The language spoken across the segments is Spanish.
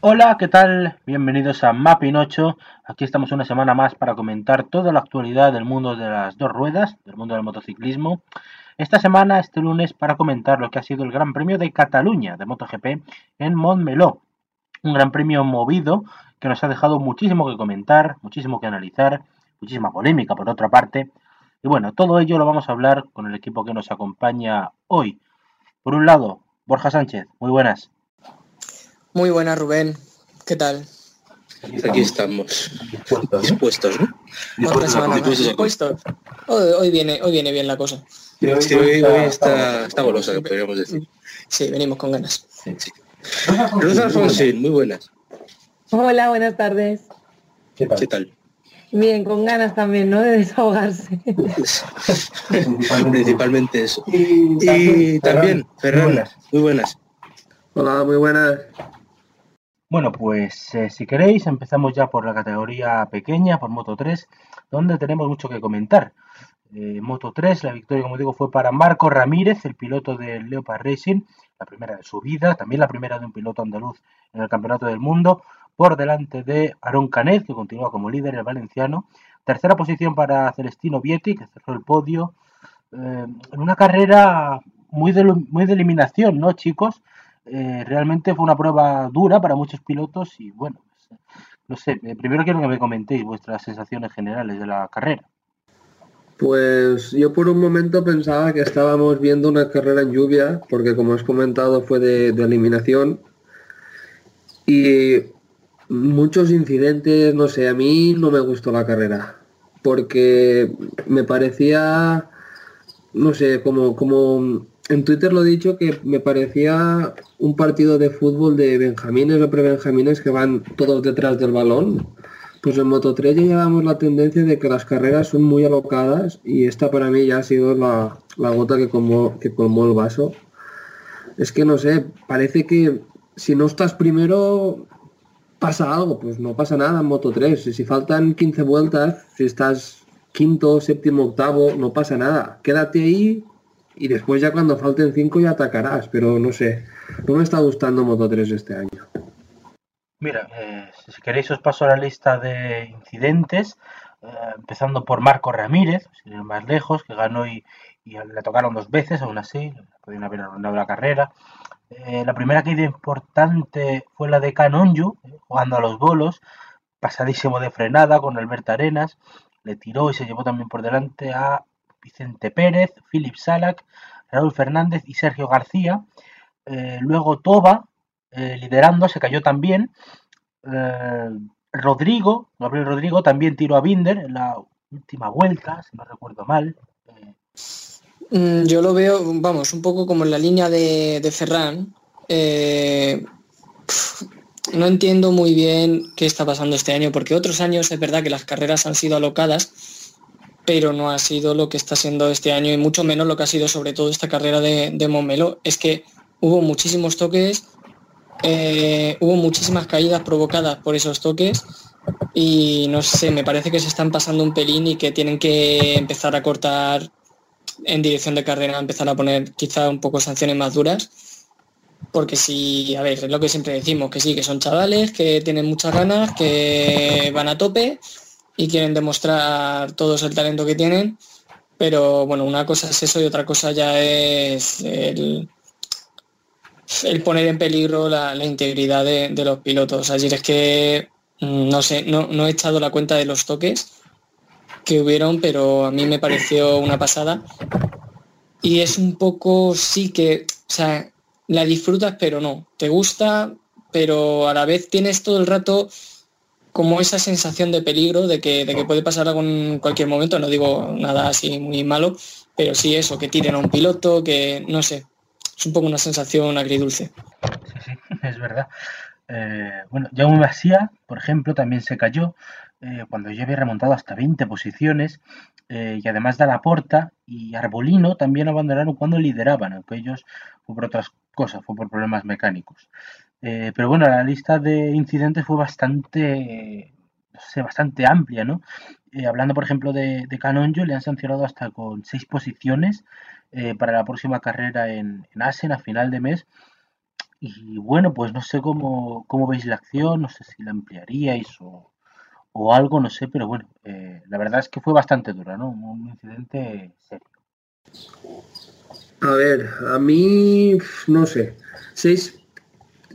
Hola, ¿qué tal? Bienvenidos a Mapping 8. Aquí estamos una semana más para comentar toda la actualidad del mundo de las dos ruedas, del mundo del motociclismo. Esta semana, este lunes, para comentar lo que ha sido el Gran Premio de Cataluña de MotoGP en Montmeló. Un gran premio movido que nos ha dejado muchísimo que comentar, muchísimo que analizar, muchísima polémica por otra parte. Y bueno, todo ello lo vamos a hablar con el equipo que nos acompaña hoy. Por un lado, Borja Sánchez, muy buenas. Muy buena, Rubén. ¿Qué tal? Aquí estamos, dispuestos, ¿no? Otra semana más. Dispuestos a- ¿Dispuestos? Hoy, hoy viene, hoy viene bien la cosa. Sí, hoy, hoy está, está golosa, que podríamos decir. Sí, venimos con ganas. Sí. Rosa Alfonsín, muy buenas. Hola, buenas tardes. ¿Qué tal? Bien, con ganas también, ¿no? De desahogarse. Principalmente eso. Y también, Ferran, muy buenas. Hola, muy buenas. Bueno, pues eh, si queréis empezamos ya por la categoría pequeña, por Moto 3, donde tenemos mucho que comentar. Eh, Moto 3, la victoria, como digo, fue para Marco Ramírez, el piloto del Leopard Racing, la primera de su vida, también la primera de un piloto andaluz en el Campeonato del Mundo, por delante de Aaron Canet, que continúa como líder, el valenciano. Tercera posición para Celestino Vietti, que cerró el podio, eh, en una carrera muy de, muy de eliminación, ¿no, chicos? Eh, realmente fue una prueba dura para muchos pilotos y bueno, pues, no sé, eh, primero quiero que me comentéis vuestras sensaciones generales de la carrera. Pues yo por un momento pensaba que estábamos viendo una carrera en lluvia, porque como has comentado fue de, de eliminación. Y muchos incidentes, no sé, a mí no me gustó la carrera, porque me parecía, no sé, como, como en Twitter lo he dicho, que me parecía un partido de fútbol de benjamines o prebenjamines que van todos detrás del balón. Pues en Moto 3 ya llevamos la tendencia de que las carreras son muy alocadas y esta para mí ya ha sido la, la gota que colmó, que colmó el vaso. Es que no sé, parece que si no estás primero pasa algo, pues no pasa nada en Moto 3. Si faltan 15 vueltas, si estás quinto, séptimo, octavo, no pasa nada. Quédate ahí y después ya cuando falten 5 ya atacarás, pero no sé, no me está gustando Moto 3 este año. Mira, eh, si queréis os paso la lista de incidentes, eh, empezando por Marco Ramírez, sin ir más lejos, que ganó y, le tocaron dos veces, aún así, podían haber arruinado la carrera. Eh, la primera caída importante fue la de Canonju, jugando a los bolos, pasadísimo de frenada con Alberto Arenas, le tiró y se llevó también por delante a Vicente Pérez, Philip Salak, Raúl Fernández y Sergio García. Eh, luego Toba, eh, liderando, se cayó también. Eh, Rodrigo, Gabriel Rodrigo, también tiró a Binder en la última vuelta, si no recuerdo mal. Mm, Yo lo veo, vamos, un poco como en la línea de, Ferran. No entiendo muy bien qué está pasando este año, porque otros años es verdad que las carreras han sido alocadas, pero no ha sido lo que está siendo este año y mucho menos lo que ha sido sobre todo esta carrera de, de Montmeló. Es que hubo muchísimos toques, eh, hubo muchísimas caídas provocadas por esos toques y no sé, me parece que se están pasando un pelín y que tienen que empezar a cortar en dirección de carrera, empezar a poner quizá un poco sanciones más duras. Porque si, a ver, es lo que siempre decimos, que sí, que son chavales, que tienen muchas ganas, que van a tope y quieren demostrar todos el talento que tienen. Pero bueno, una cosa es eso y otra cosa ya es el, poner en peligro la, integridad de, de los pilotos. Ayer es que, mm, no sé, no, no he echado la cuenta de los toques que hubieron, pero a mí me pareció una pasada. y es un poco sí que, o sea, la disfrutas pero no, te gusta, pero a la vez tienes todo el rato como esa sensación de peligro, de que, de que puede pasar algo en cualquier momento, no digo nada así muy malo, pero sí eso, que tiren a un piloto, que no sé, es un poco una sensación agridulce. Sí, sí, es verdad. Eh, bueno, Jaume Masía, por ejemplo, también se cayó eh, cuando ya había remontado hasta 20 posiciones eh, y además de la Porta y Arbolino también abandonaron cuando lideraban, aunque ellos fue por otras cosas, fue por problemas mecánicos. Eh, pero bueno, la lista de incidentes fue bastante, bastante amplia, ¿no? Eh, hablando, por ejemplo, de, de Canonjo, le han sancionado hasta con seis posiciones eh, para la próxima carrera en, en Asen a final de mes. Y bueno, pues no sé cómo, cómo veis la acción, no sé si la ampliaríais o, o algo, no sé, pero bueno, la verdad es que fue bastante dura, ¿no? Un incidente serio. A ver, a mí no sé. Seis,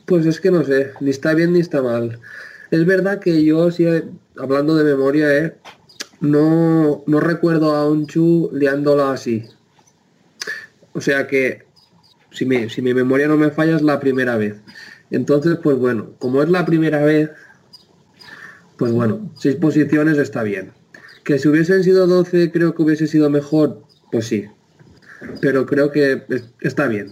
pues es que no sé, ni está bien ni está mal. Es verdad que yo, sí, hablando de memoria, eh, no, no recuerdo a Onchu liándola así. O sea que, si mi, si mi memoria no me falla, es la primera vez. Entonces, pues bueno, como es la primera vez, pues bueno, seis posiciones está bien. Que si hubiesen sido 12 creo que hubiese sido mejor, pues sí. Pero creo que es- está bien.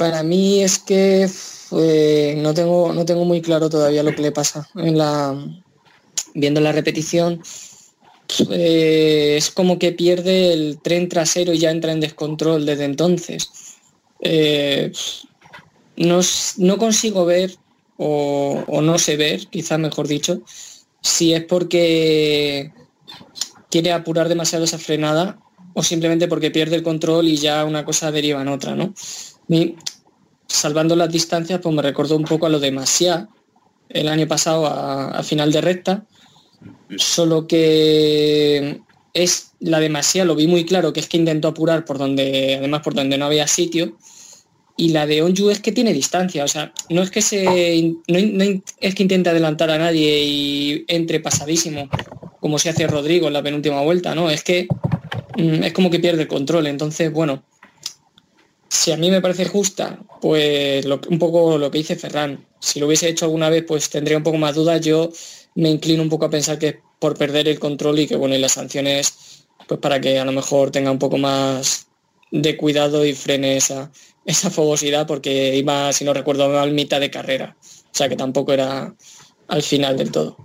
Para mí es que eh, no, tengo, no tengo muy claro todavía lo que le pasa. Viendo la repetición, eh, es como que pierde el tren trasero y ya entra en descontrol desde entonces. Eh, no, no consigo ver, o, no sé ver, quizás mejor dicho, si es porque quiere apurar demasiado esa frenada o simplemente porque pierde el control y ya una cosa deriva en otra, ¿no? Salvando las distancias, pues me recordó un poco a lo de Masia el año pasado a, final de recta, solo que es la de lo vi muy claro, que es que intentó apurar por donde, además por donde no había sitio, y la de Onju es que tiene distancia, o sea, no es que se no, no es que intente adelantar a nadie y entre pasadísimo, como se hace Rodrigo en la penúltima vuelta, no, es que mm, es como que pierde el control, entonces bueno, si a mí me parece justa, pues lo- un poco lo que dice Ferran. Si lo hubiese hecho alguna vez, pues tendría un poco más dudas. Yo me inclino un poco a pensar que es por perder el control y que bueno, y las sanciones, pues para que a lo mejor tenga un poco más de cuidado y frene esa, esa fogosidad, porque iba, si no recuerdo mal, mitad de carrera. O sea que tampoco era al final del todo.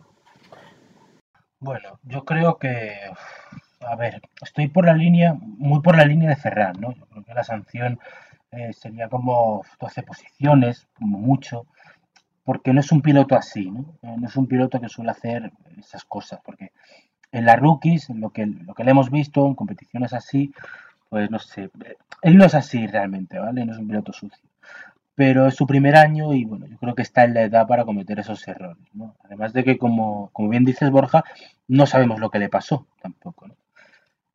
Bueno, yo creo que, a ver, estoy por la línea, muy por la línea de Ferran, ¿no? Yo creo que la sanción eh, sería como 12 posiciones, como mucho, porque no es un piloto así, ¿no? Eh, no es un piloto que suele hacer esas cosas, porque en las rookies, en lo que, lo que le hemos visto en competiciones así, pues no sé, eh, él no es así realmente, ¿vale? No es un piloto sucio. Pero es su primer año y bueno, yo creo que está en la edad para cometer esos errores, ¿no? Además de que, como, como bien dices, Borja, no sabemos lo que le pasó tampoco, ¿no?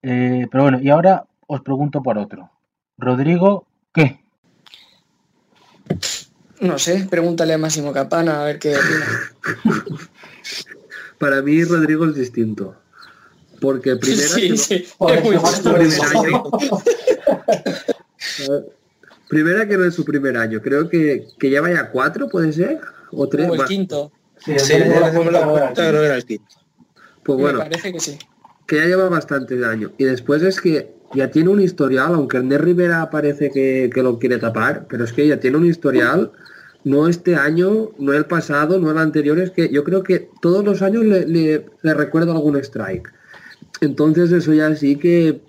Eh, pero bueno, y ahora os pregunto por otro. Rodrigo, ¿qué? No sé, pregúntale a Máximo Capana a ver qué opina. Para mí Rodrigo es distinto. Porque primera Sí, que- sí, primera que no es su primer año. Creo que, que ya vaya cuatro, puede ser. O tres. O el Va, quinto, Sí, hacemos la cuenta, creo que era el kit. Pues me bueno, parece que sí. Que ya lleva bastantes años. Y después es que ya tiene un historial, aunque el Ner Rivera parece que, que lo quiere tapar, pero es que ya tiene un historial, no este año, no el pasado, no el anterior, es que yo creo que todos los años le, recuerdo algún strike. Entonces eso ya sí que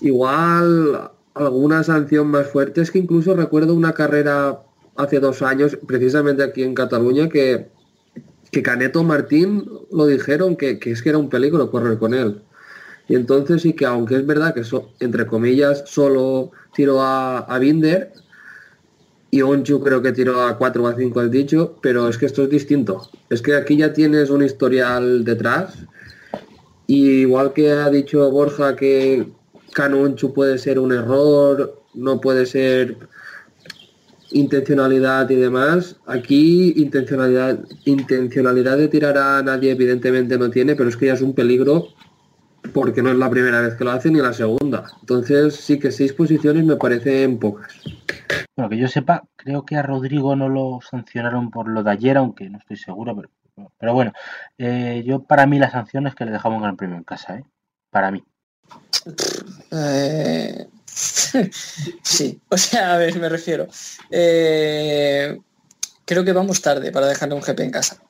igual alguna sanción más fuerte, es que incluso recuerdo una carrera hace dos años, precisamente aquí en Cataluña, que que Caneto Martín lo dijeron que, que es que era un peligro correr con él. Y entonces sí que aunque es verdad que so- entre comillas solo tiró a, a Binder y Onchu creo que tiró a 4 o a 5 al dicho, pero es que esto es distinto. Es que aquí ya tienes un historial detrás y igual que ha dicho Borja que Cano Onchu puede ser un error, no puede ser intencionalidad y demás. Aquí intencionalidad, intencionalidad de tirar a nadie evidentemente no tiene, pero es que ya es un peligro porque no es la primera vez que lo hace ni la segunda. Entonces sí que seis posiciones me parecen pocas. Bueno, que yo sepa, creo que a Rodrigo no lo sancionaron por lo de ayer, aunque no estoy seguro, pero, pero bueno, eh, yo para mí la sanción es que le dejamos un gran premio en casa, ¿eh? Para mí. Eh, sí, o sea, a ver, me refiero. Eh, creo que vamos tarde para dejarle un GP en casa.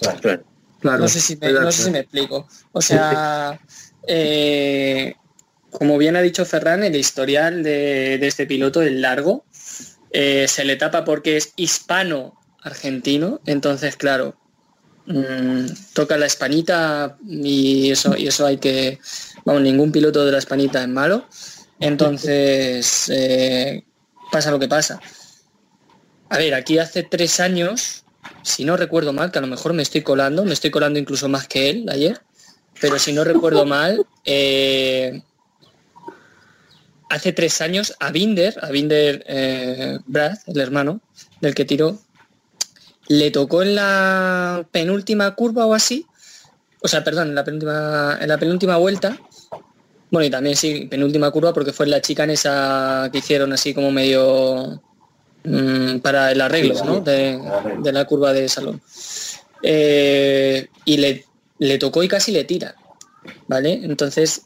Claro. Claro, No sé si me, no sé si acuerdo. me explico. O sea, eh, como bien ha dicho Ferran, el historial de, de este piloto es largo. Eh, se le tapa porque es hispano-argentino. Entonces, claro, mm, toca la hispanita y eso, y eso hay que... Vamos, ningún piloto de la hispanita es malo. Entonces, eh, pasa lo que pasa. A ver, aquí hace tres años, si no recuerdo mal, que a lo mejor me estoy colando, me estoy colando incluso más que él ayer, pero si no recuerdo mal, eh, hace tres años a Binder, a Binder eh, Brad, el hermano del que tiró, le tocó en la penúltima curva o así, o sea, perdón, en la penúltima, en la penúltima vuelta, bueno, y también sí, penúltima curva porque fue la chica en esa que hicieron así como medio mm, para el arreglo, ¿no? De, de la curva de salón. Eh, y le, le tocó y casi le tira, ¿vale? Entonces,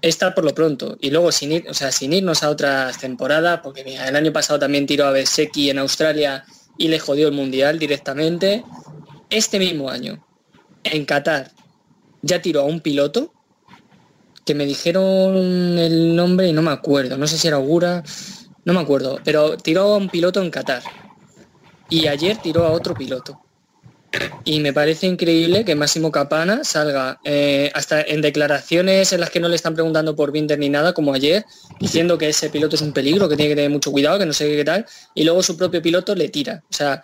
esta por lo pronto. Y luego sin ir, o sea, sin irnos a otras temporadas, porque mira, el año pasado también tiró a Beseki en Australia y le jodió el mundial directamente. Este mismo año, en Qatar, ya tiró a un piloto que me dijeron el nombre y no me acuerdo, no sé si era Augura, no me acuerdo, pero tiró a un piloto en Qatar. Y ayer tiró a otro piloto. Y me parece increíble que Máximo Capana salga eh, hasta en declaraciones en las que no le están preguntando por Binder ni nada, como ayer, diciendo que ese piloto es un peligro, que tiene que tener mucho cuidado, que no sé qué tal, y luego su propio piloto le tira. O sea,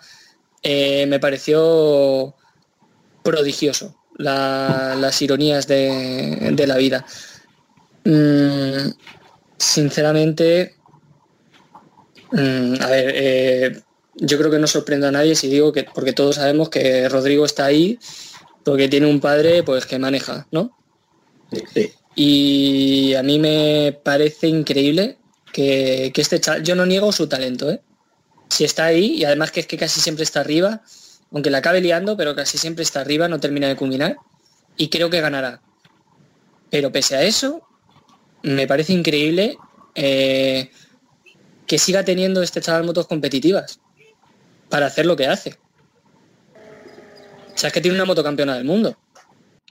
eh, me pareció prodigioso la- las ironías de la vida. Mm, sinceramente, mm, a ver, eh, yo creo que no sorprendo a nadie si digo que, porque todos sabemos que Rodrigo está ahí porque tiene un padre pues que maneja, ¿no? Sí. Y a mí me parece increíble que, que este chaval, yo no niego su talento, ¿eh? Si está ahí, y además que es que casi siempre está arriba, aunque la acabe liando, pero casi siempre está arriba, no termina de culminar, y creo que ganará. Pero pese a eso, me parece increíble eh, que siga teniendo este chaval motos competitivas para hacer lo que hace. O sea, es que tiene una moto campeona del mundo.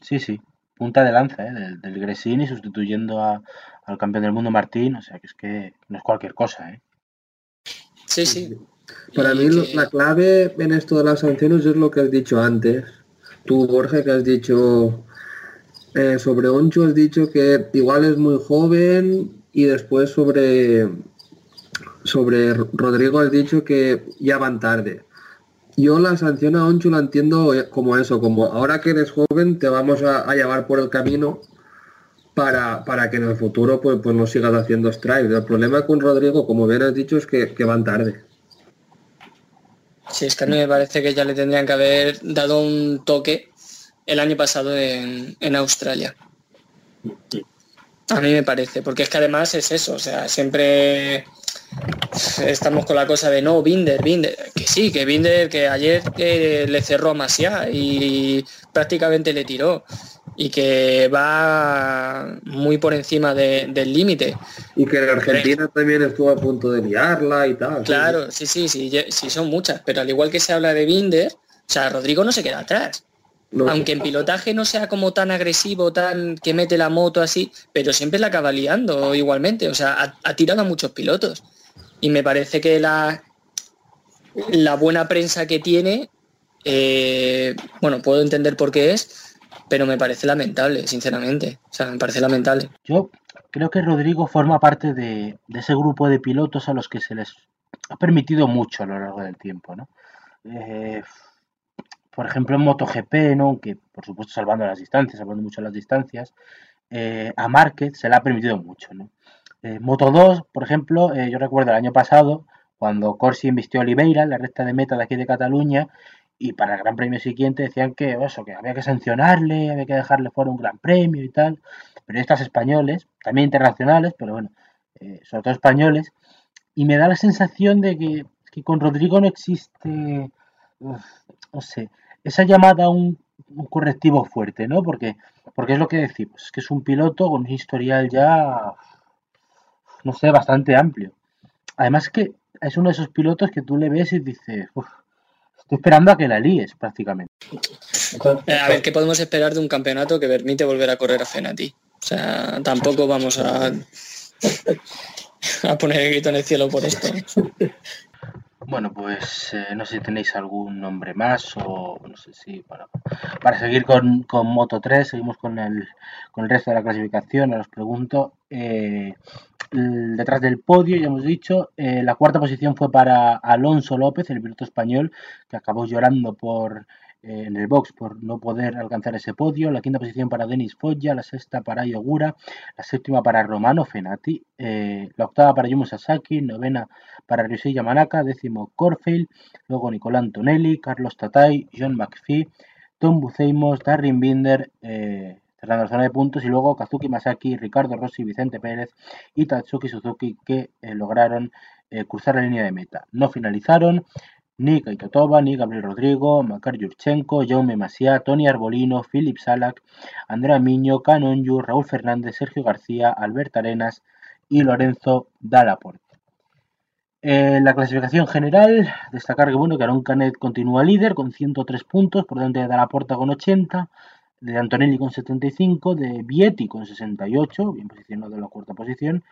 Sí, sí. Punta de lanza, ¿eh? Del, del Gresini sustituyendo a- al campeón del mundo Martín. O sea, que es que no es cualquier cosa, ¿eh? Sí, sí. Para Y mí que- la clave en esto de las sanciones es lo que has dicho antes. Tú, Borja, que has dicho eh, sobre Oncho, has dicho que igual es muy joven y después sobre, sobre Rodrigo has dicho que ya van tarde. Yo la sanción a Oncho la entiendo eh, como eso, como ahora que eres joven te vamos a, a llevar por el camino para, para que en el futuro pues, pues no sigas haciendo strikes. El problema con Rodrigo, como bien has dicho, es que, que van tarde. Sí, es que a mí me parece que ya le tendrían que haber dado un toque el año pasado en, en Australia. A mí me parece, porque es que además es eso, o sea, siempre estamos con la cosa de no, Binder, Binder, que sí, que Binder, que ayer eh, le cerró a Masia y prácticamente le tiró y que va muy por encima de- del límite. Y que en Argentina también estuvo a punto de liarla y tal. Claro, sí, sí, sí, sí, son muchas, pero al igual que se habla de Binder, o sea, Rodrigo no se queda atrás. No, Aunque en pilotaje no sea como tan agresivo, tan que mete la moto así, pero siempre la acaba liando igualmente. O sea, ha, ha tirado a muchos pilotos. Y me parece que la, la buena prensa que tiene, eh, bueno, puedo entender por qué es, pero me parece lamentable, sinceramente. O sea, me parece lamentable. Yo creo que Rodrigo forma parte de, de ese grupo de pilotos a los que se les ha permitido mucho a lo largo del tiempo, ¿no? Eh, por ejemplo, en MotoGP, ¿no? Aunque por supuesto salvando las distancias, salvando mucho las distancias, eh, a Márquez se le ha permitido mucho, ¿no? Eh, Moto 2, por ejemplo, eh, yo recuerdo el año pasado cuando Corsi invistió a Oliveira la recta de meta de aquí de Cataluña y para el Gran Premio siguiente decían que eso, que había que sancionarle, había que dejarle fuera un Gran Premio y tal. Periodistas españoles, también internacionales, pero bueno, sobre todo españoles, y me da la sensación de que, que con Rodrigo no existe, no sé, esa llamada a un, un correctivo fuerte, ¿no? Porque, porque es lo que decimos, es que es un piloto con un historial ya, no sé, bastante amplio. Además que es uno de esos pilotos que tú le ves y dices, "Uf, estoy esperando a que la líes prácticamente. Eh, A ver, ¿qué podemos esperar de un campeonato que permite volver a correr a Fenati? O sea, tampoco vamos a, a poner el grito en el cielo por esto. Bueno, pues eh, no sé si tenéis algún nombre más o no sé si, bueno, para seguir con, con Moto 3, seguimos con el, con el resto de la clasificación, ahora os pregunto, eh, detrás del podio, ya hemos dicho, eh, la cuarta posición fue para Alonso López, el piloto español, que acabó llorando por en el box por no poder alcanzar ese podio, la quinta posición para Denis Foggia, la sexta para Yogura, la séptima para Romano Fenati, eh, la octava para Yumo Sasaki, novena para Ryusei Yamanaka, décimo Corfield, luego Nicolás Antonelli, Carlos Tatay, John McPhee, Tom Buceimos, Darren Binder, eh, cerrando la zona de puntos, y luego Kazuki Masaki, Ricardo Rossi, Vicente Pérez y Tatsuki Suzuki que eh, lograron eh, cruzar la línea de meta. No finalizaron ni Kaito Toba, ni Gabriel Rodrigo, Makar Yurchenko, Jaume Masia, Tony Arbolino, Philip Salak, Andrea Miño, Canonju, Raúl Fernández, Sergio García, Albert Arenas y Lorenzo Dalaporte. En la clasificación general, destacar que bueno, que Aaron Canet continúa líder con 103 puntos, por delante de Dalaporta con 80, de Antonelli con 75, de Vietti con 68, bien posicionado en la cuarta posición,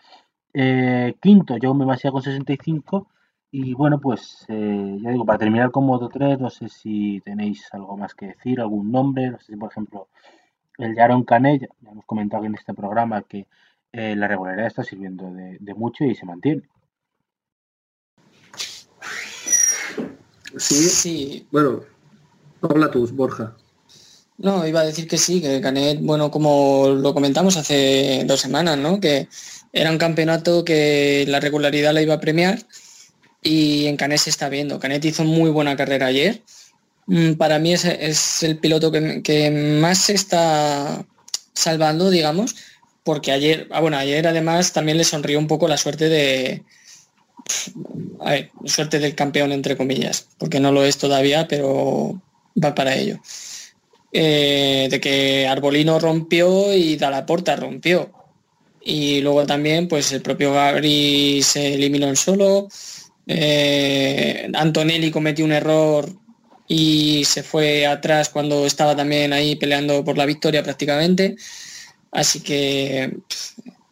eh, quinto Jaume Masia con 65, y bueno, pues eh, ya digo, para terminar con Moto 3, no sé si tenéis algo más que decir, algún nombre, no sé si por ejemplo el de Aaron Canet, ya hemos comentado en este programa que eh, la regularidad está sirviendo de, de mucho y se mantiene. Sí, Sí, bueno, habla tú, Borja. no, iba a decir que sí, que Canet, bueno, como lo comentamos hace dos semanas, ¿no? Que era un campeonato que la regularidad la iba a premiar y en Canet se está viendo. Canet hizo muy buena carrera ayer. Mm, Para mí es, el piloto que, más se está salvando, digamos, porque ayer, ah, bueno, ayer además también le sonrió un poco la suerte de, suerte del campeón, entre comillas, porque no lo es todavía, pero va para ello. Eh, de que Arbolino rompió y Dalaporta rompió. Y luego también, pues el propio Gabri se eliminó en solo. Eh, Antonelli cometió un error y se fue atrás cuando estaba también ahí peleando por la victoria prácticamente. Así que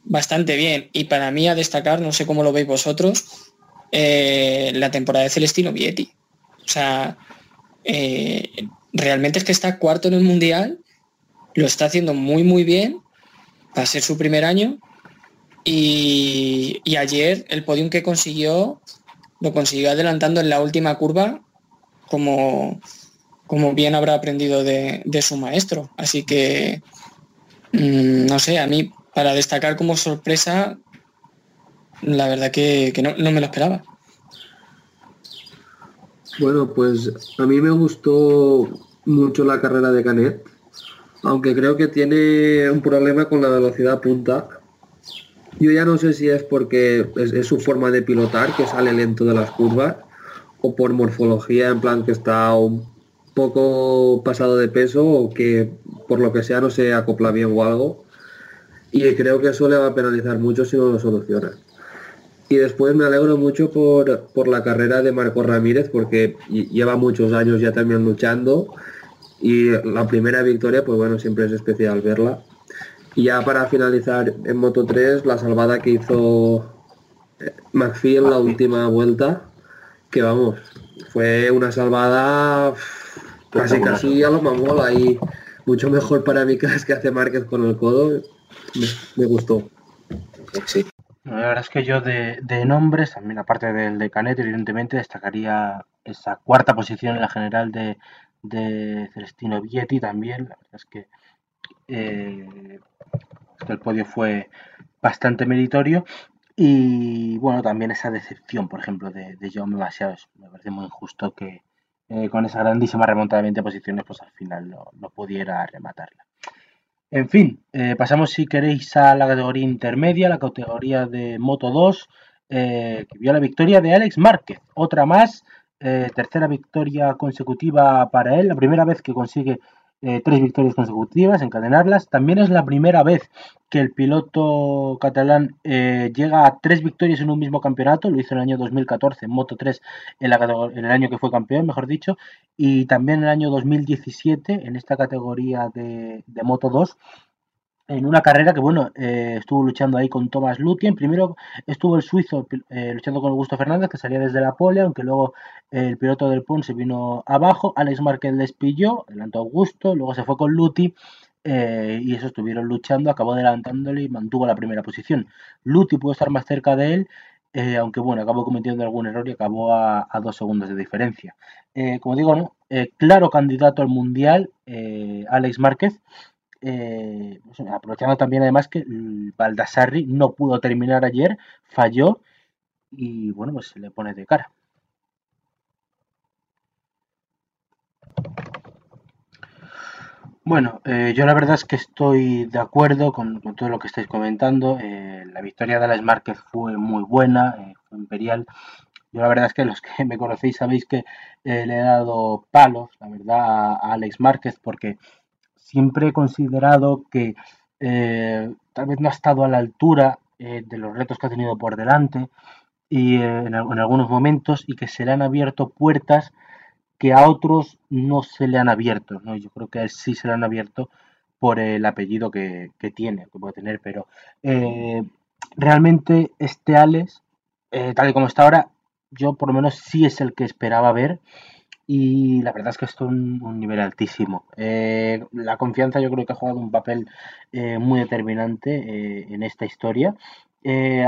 bastante bien. Y para mí a destacar, no sé cómo lo veis vosotros, eh, la temporada de Celestino Vietti. O sea, eh, realmente es que está cuarto en el Mundial, lo está haciendo muy muy bien, va a ser su primer año. Y, y ayer el podium que consiguió, lo consiguió adelantando en la última curva, como, como bien habrá aprendido de, de su maestro. Así que, mm, no sé, a mí, para destacar como sorpresa, la verdad que, que no, no me lo esperaba. Bueno, pues a mí me gustó mucho la carrera de Canet, aunque creo que tiene un problema con la velocidad punta. Yo ya no sé si es porque es, su forma de pilotar, que sale lento de las curvas, o por morfología, en plan que está un poco pasado de peso, o que por lo que sea no se acopla bien o algo. Y creo que eso le va a penalizar mucho si no lo soluciona. Y después me alegro mucho por, por la carrera de Marco Ramírez porque lle- lleva muchos años ya también luchando y la primera victoria pues bueno siempre es especial verla. Y ya para finalizar en Moto 3 la salvada que hizo eh, McPhee en la última vuelta que vamos fue una salvada uf, casi casi a lo mamol ahí mucho mejor para mí que las que hace Márquez con el codo me, me gustó. Sí. La verdad es que yo de, de nombres, también aparte del de Canet, evidentemente destacaría esa cuarta posición en la general de, de Celestino Vietti también. La verdad es que, eh, que el podio fue bastante meritorio. Y bueno, también esa decepción, por ejemplo, de, de Jaume Bastiados. Me parece muy injusto que, eh, con esa grandísima remontada de 20 posiciones, pues al final no, no pudiera rematarla. En fin, eh, pasamos si queréis a la categoría intermedia, la categoría de Moto 2, eh, que vio la victoria de Alex Márquez. Otra más, tercera victoria consecutiva para él, la primera vez que consigue eh, tres victorias consecutivas, encadenarlas. También es la primera vez que el piloto catalán eh, llega a tres victorias en un mismo campeonato, lo hizo en el año 2014 en Moto 3, en, la en el año que fue campeón, mejor dicho, y también en el año 2017 en esta categoría de, de Moto 2. En una carrera que, bueno, eh, estuvo luchando ahí con Thomas Lutien. Primero estuvo el suizo eh, luchando con Augusto Fernández, que salía desde la pole, aunque luego el piloto del Pon se vino abajo. Alex Márquez les pilló, adelantó Augusto, luego se fue con Luti eh, y eso estuvieron luchando, acabó adelantándole y mantuvo la primera posición. Luti pudo estar más cerca de él, aunque bueno, acabó cometiendo algún error y acabó a, a dos segundos de diferencia. Como digo, ¿no? Claro candidato al mundial, Alex Márquez. Eh, pues, aprovechando también además que el Baldassarri no pudo terminar ayer, falló y bueno, pues se le pone de cara. Bueno, eh, yo la verdad es que estoy de acuerdo con, todo lo que estáis comentando. Eh, la victoria de Alex Márquez fue muy buena, fue imperial. Yo la verdad es que los que me conocéis sabéis que le he dado palos, la verdad, a Alex Márquez porque siempre he considerado que eh, tal vez no ha estado a la altura eh, de los retos que ha tenido por delante y eh, en, al- en algunos momentos y que se le han abierto puertas que a otros no se le han abierto, ¿no? Yo creo que a él sí se le han abierto por el apellido que, que tiene, que puede tener, pero realmente este Alex, tal y como está ahora, yo por lo menos sí es el que esperaba ver y la verdad es que está en un, nivel altísimo. Eh, la confianza yo creo que ha jugado un papel eh, muy determinante eh, en esta historia.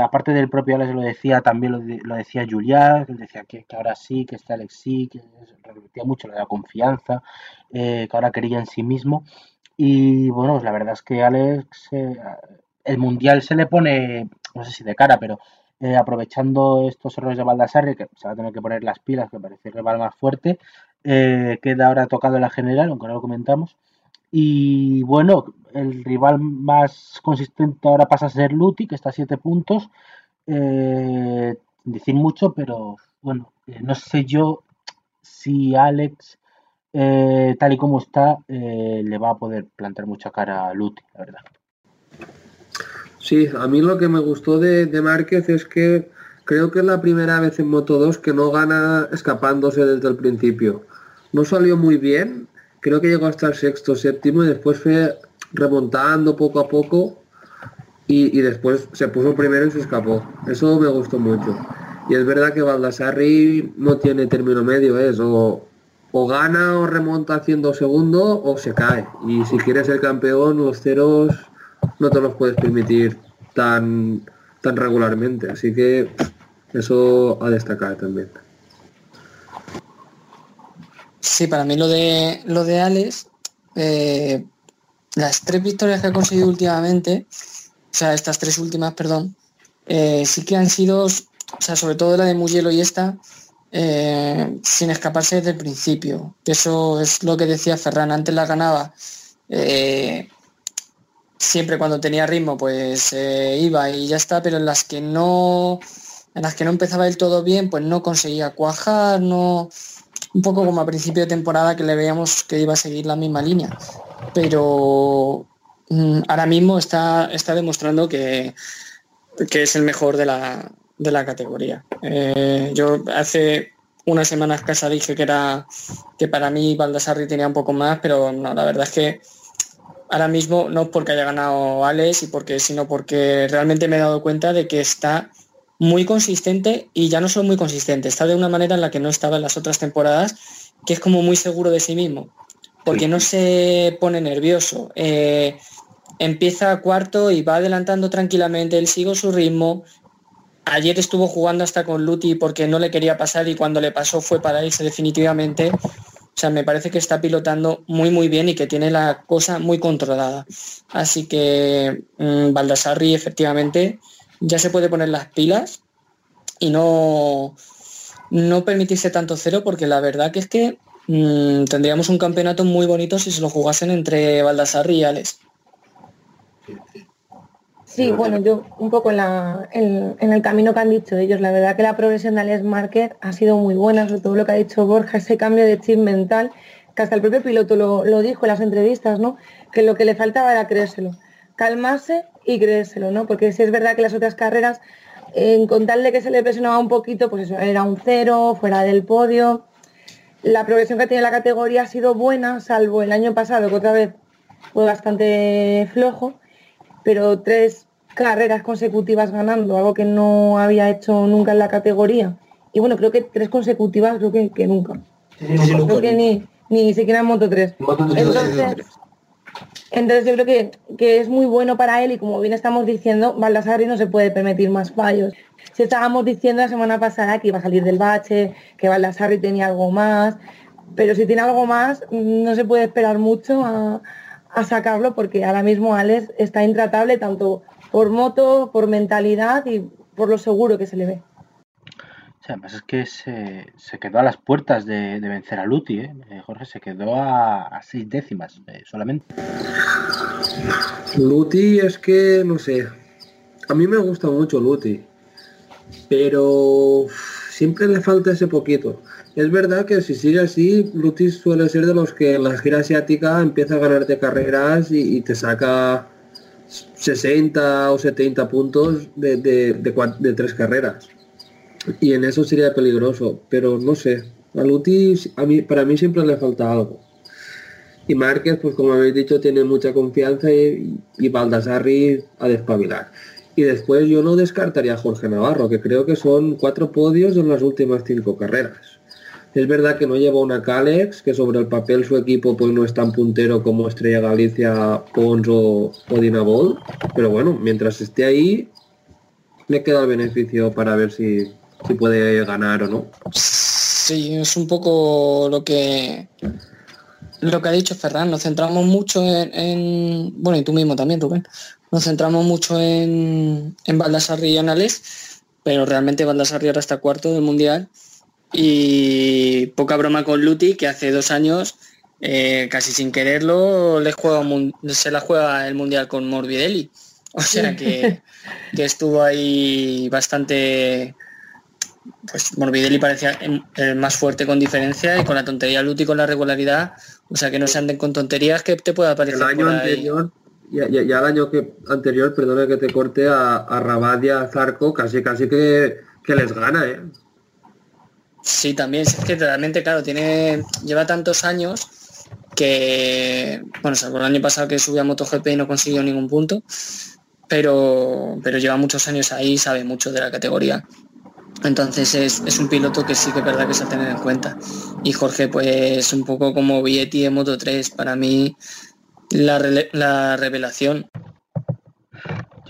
Aparte del propio Alex lo decía, también lo, de- lo decía Julián, que decía que, que ahora sí, que este Alex sí, que repetía mucho lo de la confianza, que ahora creía en sí mismo. Y bueno, pues la verdad es que Alex, el Mundial se le pone, no sé si de cara, pero eh, aprovechando estos errores de Baldassarre, que se va a tener que poner las pilas, que parece que va más fuerte, eh, queda ahora tocado la general, aunque no lo comentamos. Y bueno, el rival más consistente ahora pasa a ser Luti, que está a 7 puntos. Eh, decir mucho, pero bueno, eh, no sé yo si Alex, tal y como está, le va a poder plantar mucha cara a Luti, la verdad. Sí, a mí lo que me gustó de, de Márquez es que creo que es la primera vez en Moto 2 que no gana escapándose desde el principio. No salió muy bien, creo que llegó hasta el sexto, séptimo y después fue remontando poco a poco y, y después se puso primero y se escapó. Eso me gustó mucho. Y es verdad que Baldassarri no tiene término medio, es o, gana o remonta haciendo segundo o se cae. Y si quieres ser campeón, los ceros no te los puedes permitir tan, tan regularmente. Así que eso a destacar también. Sí, para mí lo de lo de Alex, eh, las tres victorias que ha conseguido últimamente, o sea, estas tres últimas, perdón, eh, sí que han sido, o sea, sobre todo la de Mugello y esta, eh, sin escaparse desde el principio. Eso es lo que decía Ferran, antes la ganaba. Siempre cuando tenía ritmo, pues eh, iba y ya está, pero en las que no, en las que no empezaba del todo bien, pues no conseguía cuajar, no, un poco como a principio de temporada que le veíamos que iba a seguir la misma línea. Pero mm, ahora mismo está, está demostrando que, que es el mejor de la, de la categoría. Eh, yo hace unas semanas escasa dije que era que para mí Baldassarri tenía un poco más, pero no, la verdad es que ahora mismo no porque haya ganado Alex y porque, sino porque realmente me he dado cuenta de que está muy consistente y ya no solo muy consistente, está de una manera en la que no estaba en las otras temporadas, que es como muy seguro de sí mismo, porque no se pone nervioso. eh, empieza cuarto y va adelantando tranquilamente, él sigue su ritmo. Ayer estuvo jugando hasta con Luti porque no le quería pasar y cuando le pasó fue para irse definitivamente. Sea, me parece que está pilotando muy muy bien y que tiene la cosa muy controlada. Así que mm, Baldassarri efectivamente ya se puede poner las pilas y no, no permitirse tanto cero porque la verdad que es que mm, tendríamos un campeonato muy bonito si se lo jugasen entre Baldassarri y Alex. Sí, bueno, yo un poco en, la- en- en el camino que han dicho ellos, la verdad que la progresión de Alex Market ha sido muy buena, sobre todo lo que ha dicho Borja, ese cambio de chip mental, que hasta el propio piloto lo, lo dijo en las entrevistas, ¿no? Que lo que le faltaba era creérselo, calmarse y creérselo, ¿no? Porque sí es verdad que las otras carreras, en contarle que se le presionaba un poquito, pues eso, era un cero, fuera del podio. La progresión que tiene la categoría ha sido buena, salvo el año pasado, que otra vez fue bastante flojo pero tres carreras consecutivas ganando, algo que no había hecho nunca en la categoría. Y bueno, creo que tres consecutivas, creo que, que nunca. Creo que ni, ni siquiera en Moto 3. Entonces, entonces yo creo que, que es muy bueno para él y como bien estamos diciendo, Baldassarri no se puede permitir más fallos. Si estábamos diciendo la semana pasada que iba a salir del bache, que Baldassarri tenía algo más, pero si tiene algo más, no se puede esperar mucho a, a sacarlo porque ahora mismo Alex está intratable tanto por moto, por mentalidad y por lo seguro que se le ve. O sea, además es que se, se quedó a las puertas de, de vencer a Luti, ¿eh? Eh, Jorge, se quedó a, a seis décimas eh, solamente. Luti es que, no sé, a mí me gusta mucho Luti, pero siempre le falta ese poquito. Es verdad que si sigue así, Luti suele ser de los que en la gira asiática empieza a ganarte carreras y, te saca 60 o 70 puntos de, tres carreras. Y en eso sería peligroso, pero no sé. A Luti, a mí, para mí siempre le falta algo. Y Márquez, pues como habéis dicho, tiene mucha confianza y, y Baldassarri a despabilar. Y después yo no descartaría a Jorge Navarro, que creo que son cuatro podios en las últimas cinco carreras. Es verdad que no lleva una Calex, que sobre el papel su equipo pues no es tan puntero como Estrella Galicia, Pons o, o Dinabol, pero bueno, mientras esté ahí, le queda el beneficio para ver si, si puede ganar o no. Sí, es un poco lo que lo que ha dicho Ferran. Nos centramos mucho en, en- bueno y tú mismo también, Rubén. Nos centramos mucho en, en Baldassarri y pero realmente Baldassarri ahora está cuarto del mundial y poca broma con Luti que hace dos años eh, casi sin quererlo le juega se la juega el mundial con Morbidelli. O sea que, que estuvo ahí bastante pues Morbidelli parecía em- el más fuerte con diferencia y con la tontería Luti con la regularidad, o sea que no se anden con tonterías que te pueda parecer El año por ahí. anterior, ya, ya- ya el año que anterior, perdona que te corte, a, a Rabat y a Zarco casi casi que, que les gana, ¿eh? Sí, también, es que realmente, claro, tiene, lleva tantos años que, bueno, salvo el año pasado que subió a MotoGP y no consiguió ningún punto, pero, pero lleva muchos años ahí y sabe mucho de la categoría. Entonces es, es un piloto que sí que es verdad que ha de tener en cuenta. Y Jorge, pues un poco como Vietti en Moto 3, para mí la, la revelación.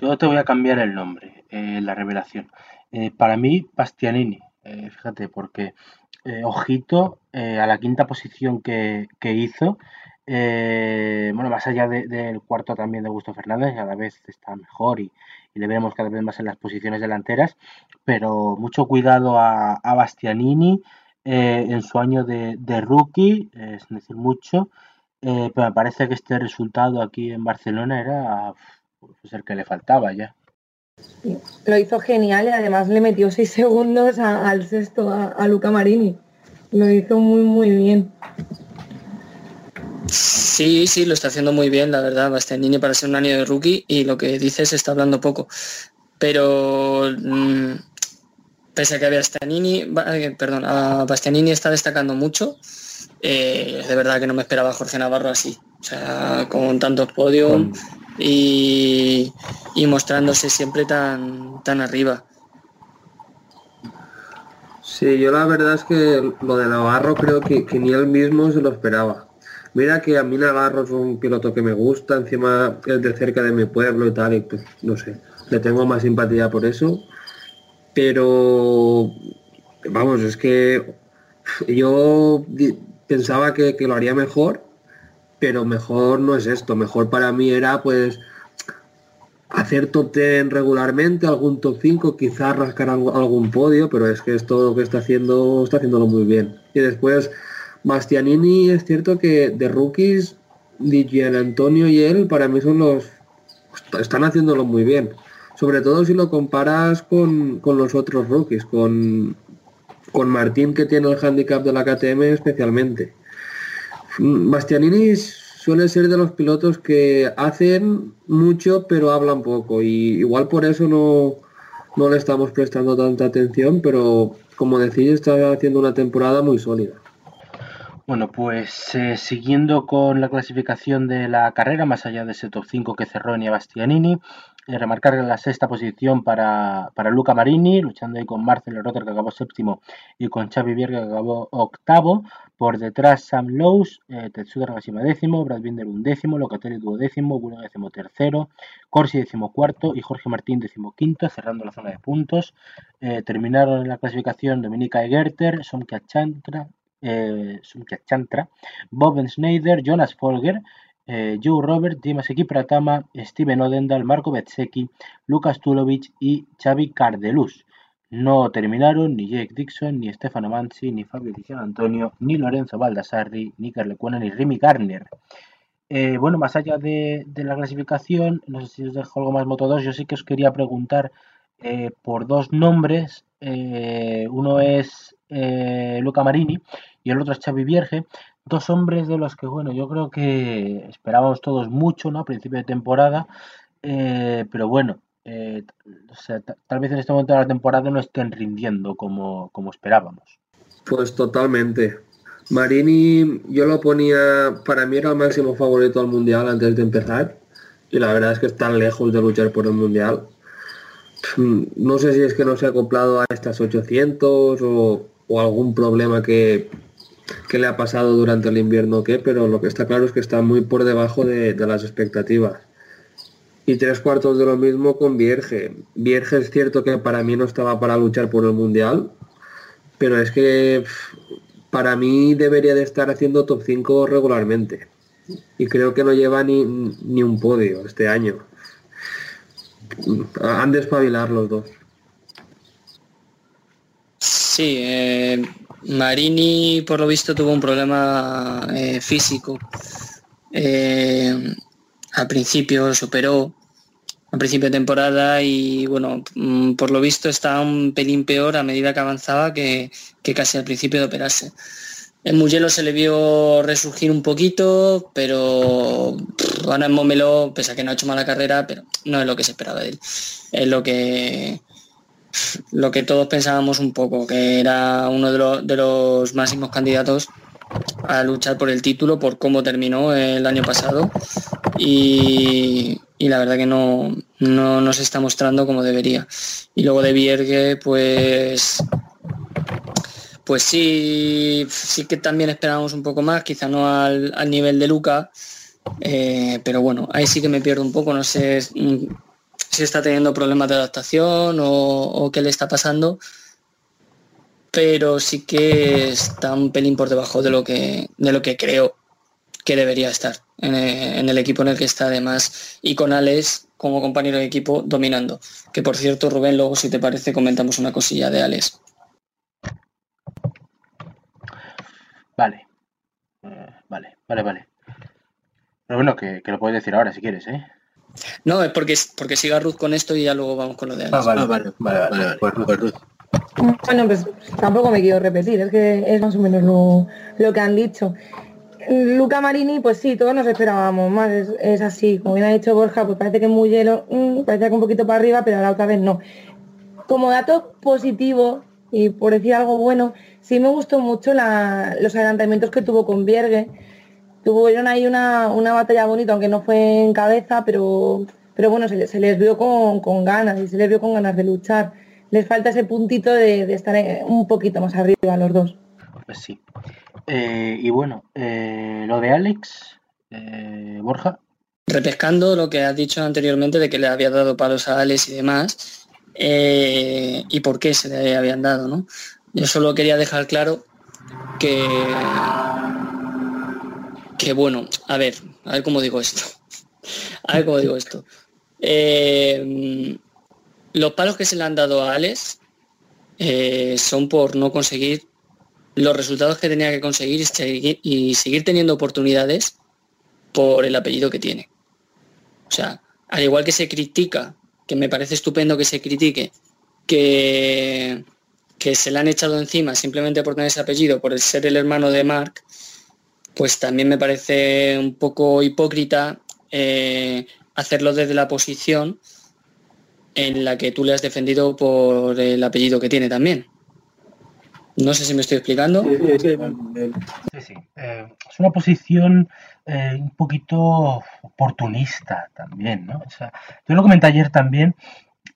Yo te voy a cambiar el nombre, eh, la revelación. Eh, para mí, Bastianini, eh, fíjate, porque ojito a la quinta posición que, que hizo. bueno, más allá de- del cuarto también de Augusto Fernández, cada vez está mejor y, y le veremos cada vez más en las posiciones delanteras, pero mucho cuidado a, a Bastianini eh, en su año de, de rookie, eh, sin decir mucho, eh, pero me parece que este resultado aquí en Barcelona era pues, el que le faltaba ya. Lo hizo genial y además le metió seis segundos al sexto, a, a Luca Marini. Lo hizo muy, muy bien. Sí, sí, lo está haciendo muy bien, la verdad, Bastianini para ser un año de rookie y lo que dices está hablando poco. Pero mm, pese a que Bastianini, ba- eh, perdón, a Bastianini está destacando mucho, eh, de verdad que no me esperaba a Jorge Navarro así. O sea, con tantos podios y, y mostrándose siempre tan, tan arriba. Sí, yo la verdad es que lo de Navarro creo que, que ni él mismo se lo esperaba. Mira que a mí Navarro es un piloto que me gusta, encima es de cerca de mi pueblo y tal, y pues no sé, le tengo más simpatía por eso. Pero vamos, es que yo pensaba que, lo haría mejor, pero mejor no es esto. Mejor para mí era pues hacer top 10 regularmente, algún top 5, quizás rascar algún podio, pero es que esto que está haciendo, está haciéndolo muy bien. Y después, Bastianini es cierto que de rookies, Di Antonio y él para mí son los... están haciéndolo muy bien. Sobre todo si lo comparas con, con los otros rookies, con, con Martín que tiene el handicap de la KTM especialmente. Bastianini suele ser de los pilotos que hacen mucho pero hablan poco y igual por eso no, no le estamos prestando tanta atención, pero como decís está haciendo una temporada muy sólida. Bueno, pues eh, siguiendo con la clasificación de la carrera, más allá de ese top 5 que cerró Enia Bastianini, eh, remarcar la sexta posición para, para, Luca Marini, luchando ahí con Marcelo Rotter, que acabó séptimo, y con Xavi Vierga, que acabó octavo. Por detrás, Sam Lowe's, eh, Tetsuda décimo, Brad Binder un décimo, Locatelli duodécimo, Bueno décimo tercero, Corsi décimo cuarto y Jorge Martín décimo quinto, cerrando la zona de puntos. Eh, terminaron en la clasificación Dominica Egerter, Somkia Chantra, eh, Chantra, Bob Schneider, Jonas Folger, eh, Joe Robert, Dimas Pratama, Steven Odendal, Marco Betseki, Lucas Tulovic y Xavi Cardelus. No terminaron ni Jake Dixon, ni Stefano Manzi, ni Fabio Di Antonio, ni Lorenzo Baldassarri, ni Carlecuena, ni Remy Garner. Eh, bueno, más allá de, la clasificación, no sé si os dejo algo más Moto 2, yo sí que os quería preguntar eh, por dos nombres. uno es Luca Marini y el otro es Xavi Vierge, dos hombres de los que, bueno, yo creo que esperábamos todos mucho, ¿no? A principio de temporada, eh, pero bueno, eh, tal vez en este momento de la temporada no estén rindiendo como, como esperábamos. Pues totalmente. Marini, yo lo ponía, para mí era el máximo favorito al Mundial antes de empezar, y la verdad es que está lejos de luchar por el Mundial. No sé si es que no se ha acoplado a estas 800 o, o algún problema que, qué le ha pasado durante el invierno o qué, pero lo que está claro es que está muy por debajo de, las expectativas. Y tres cuartos de lo mismo con Vierge. Vierge es cierto que para mí no estaba para luchar por el Mundial, pero es que para mí debería de estar haciendo top 5 regularmente. Y creo que no lleva ni, ni un podio este año. Han de espabilar los dos. Sí, eh, Marini, por lo visto, tuvo un problema eh, físico. Eh, al principio superó, al principio de temporada, y bueno, mm, por lo visto está un pelín peor a medida que avanzaba que, casi al principio de operarse. En Mugello se le vio resurgir un poquito, pero ahora en Momelo, pese a que no ha hecho mala carrera, pero no es lo que se esperaba de él. Es lo que lo que todos pensábamos un poco, que era uno de los, máximos candidatos a luchar por el título, por cómo terminó el año pasado y, la verdad que no, no, se está mostrando como debería. Y luego de Viergue, pues pues sí, sí que también esperábamos un poco más, quizá no al, nivel de Luca, eh, pero bueno, ahí sí que me pierdo un poco, no sé si está teniendo problemas de adaptación o, qué le está pasando, pero sí que está un pelín por debajo de lo que, de lo que creo que debería estar en, el equipo en el que está además y con Alex como compañero de equipo dominando. Que por cierto, Rubén, luego si te parece comentamos una cosilla de Alex. Vale. Eh, vale, vale, vale. Pero bueno, que, que, lo puedes decir ahora si quieres, ¿eh? No, es porque, porque siga Ruth con esto y ya luego vamos con lo de Alex. Ah, vale, vale, vale, vale, pues, pues Ruth. Bueno, pues tampoco me quiero repetir, es que es más o menos lo, que han dicho. Luca Marini, pues sí, todos nos esperábamos más, es, así, como bien ha dicho Borja, pues parece que es muy hielo, mm, parece que un poquito para arriba, pero la otra vez no. Como dato positivo, y por decir algo bueno, sí me gustó mucho los adelantamientos que tuvo con Viergue, tuvieron ahí una, batalla bonita, aunque no fue en cabeza, pero, pero bueno, se, les vio con, ganas y se les vio con ganas de luchar. Les falta ese puntito de, estar un poquito más arriba los dos. Pues sí. Eh, y bueno, eh, lo de Alex, eh, Borja. Repescando lo que has dicho anteriormente de que le había dado palos a Alex y demás, y por qué se le habían dado, ¿no? Yo solo quería dejar claro que que bueno, a ver, a ver cómo digo esto. A ver cómo digo esto. Eh, los palos que se le han dado a Alex eh, son por no conseguir los resultados que tenía que conseguir y seguir, teniendo oportunidades por el apellido que tiene. O sea, al igual que se critica, que me parece estupendo que se critique, que, que se le han echado encima simplemente por tener ese apellido, por ser el hermano de Mark, pues también me parece un poco hipócrita eh, hacerlo desde la posición en la que tú le has defendido por el apellido que tiene también. No sé si me estoy explicando. Sí, sí. Eh, es una posición eh, un poquito oportunista también, ¿no? O sea, yo lo comenté ayer también,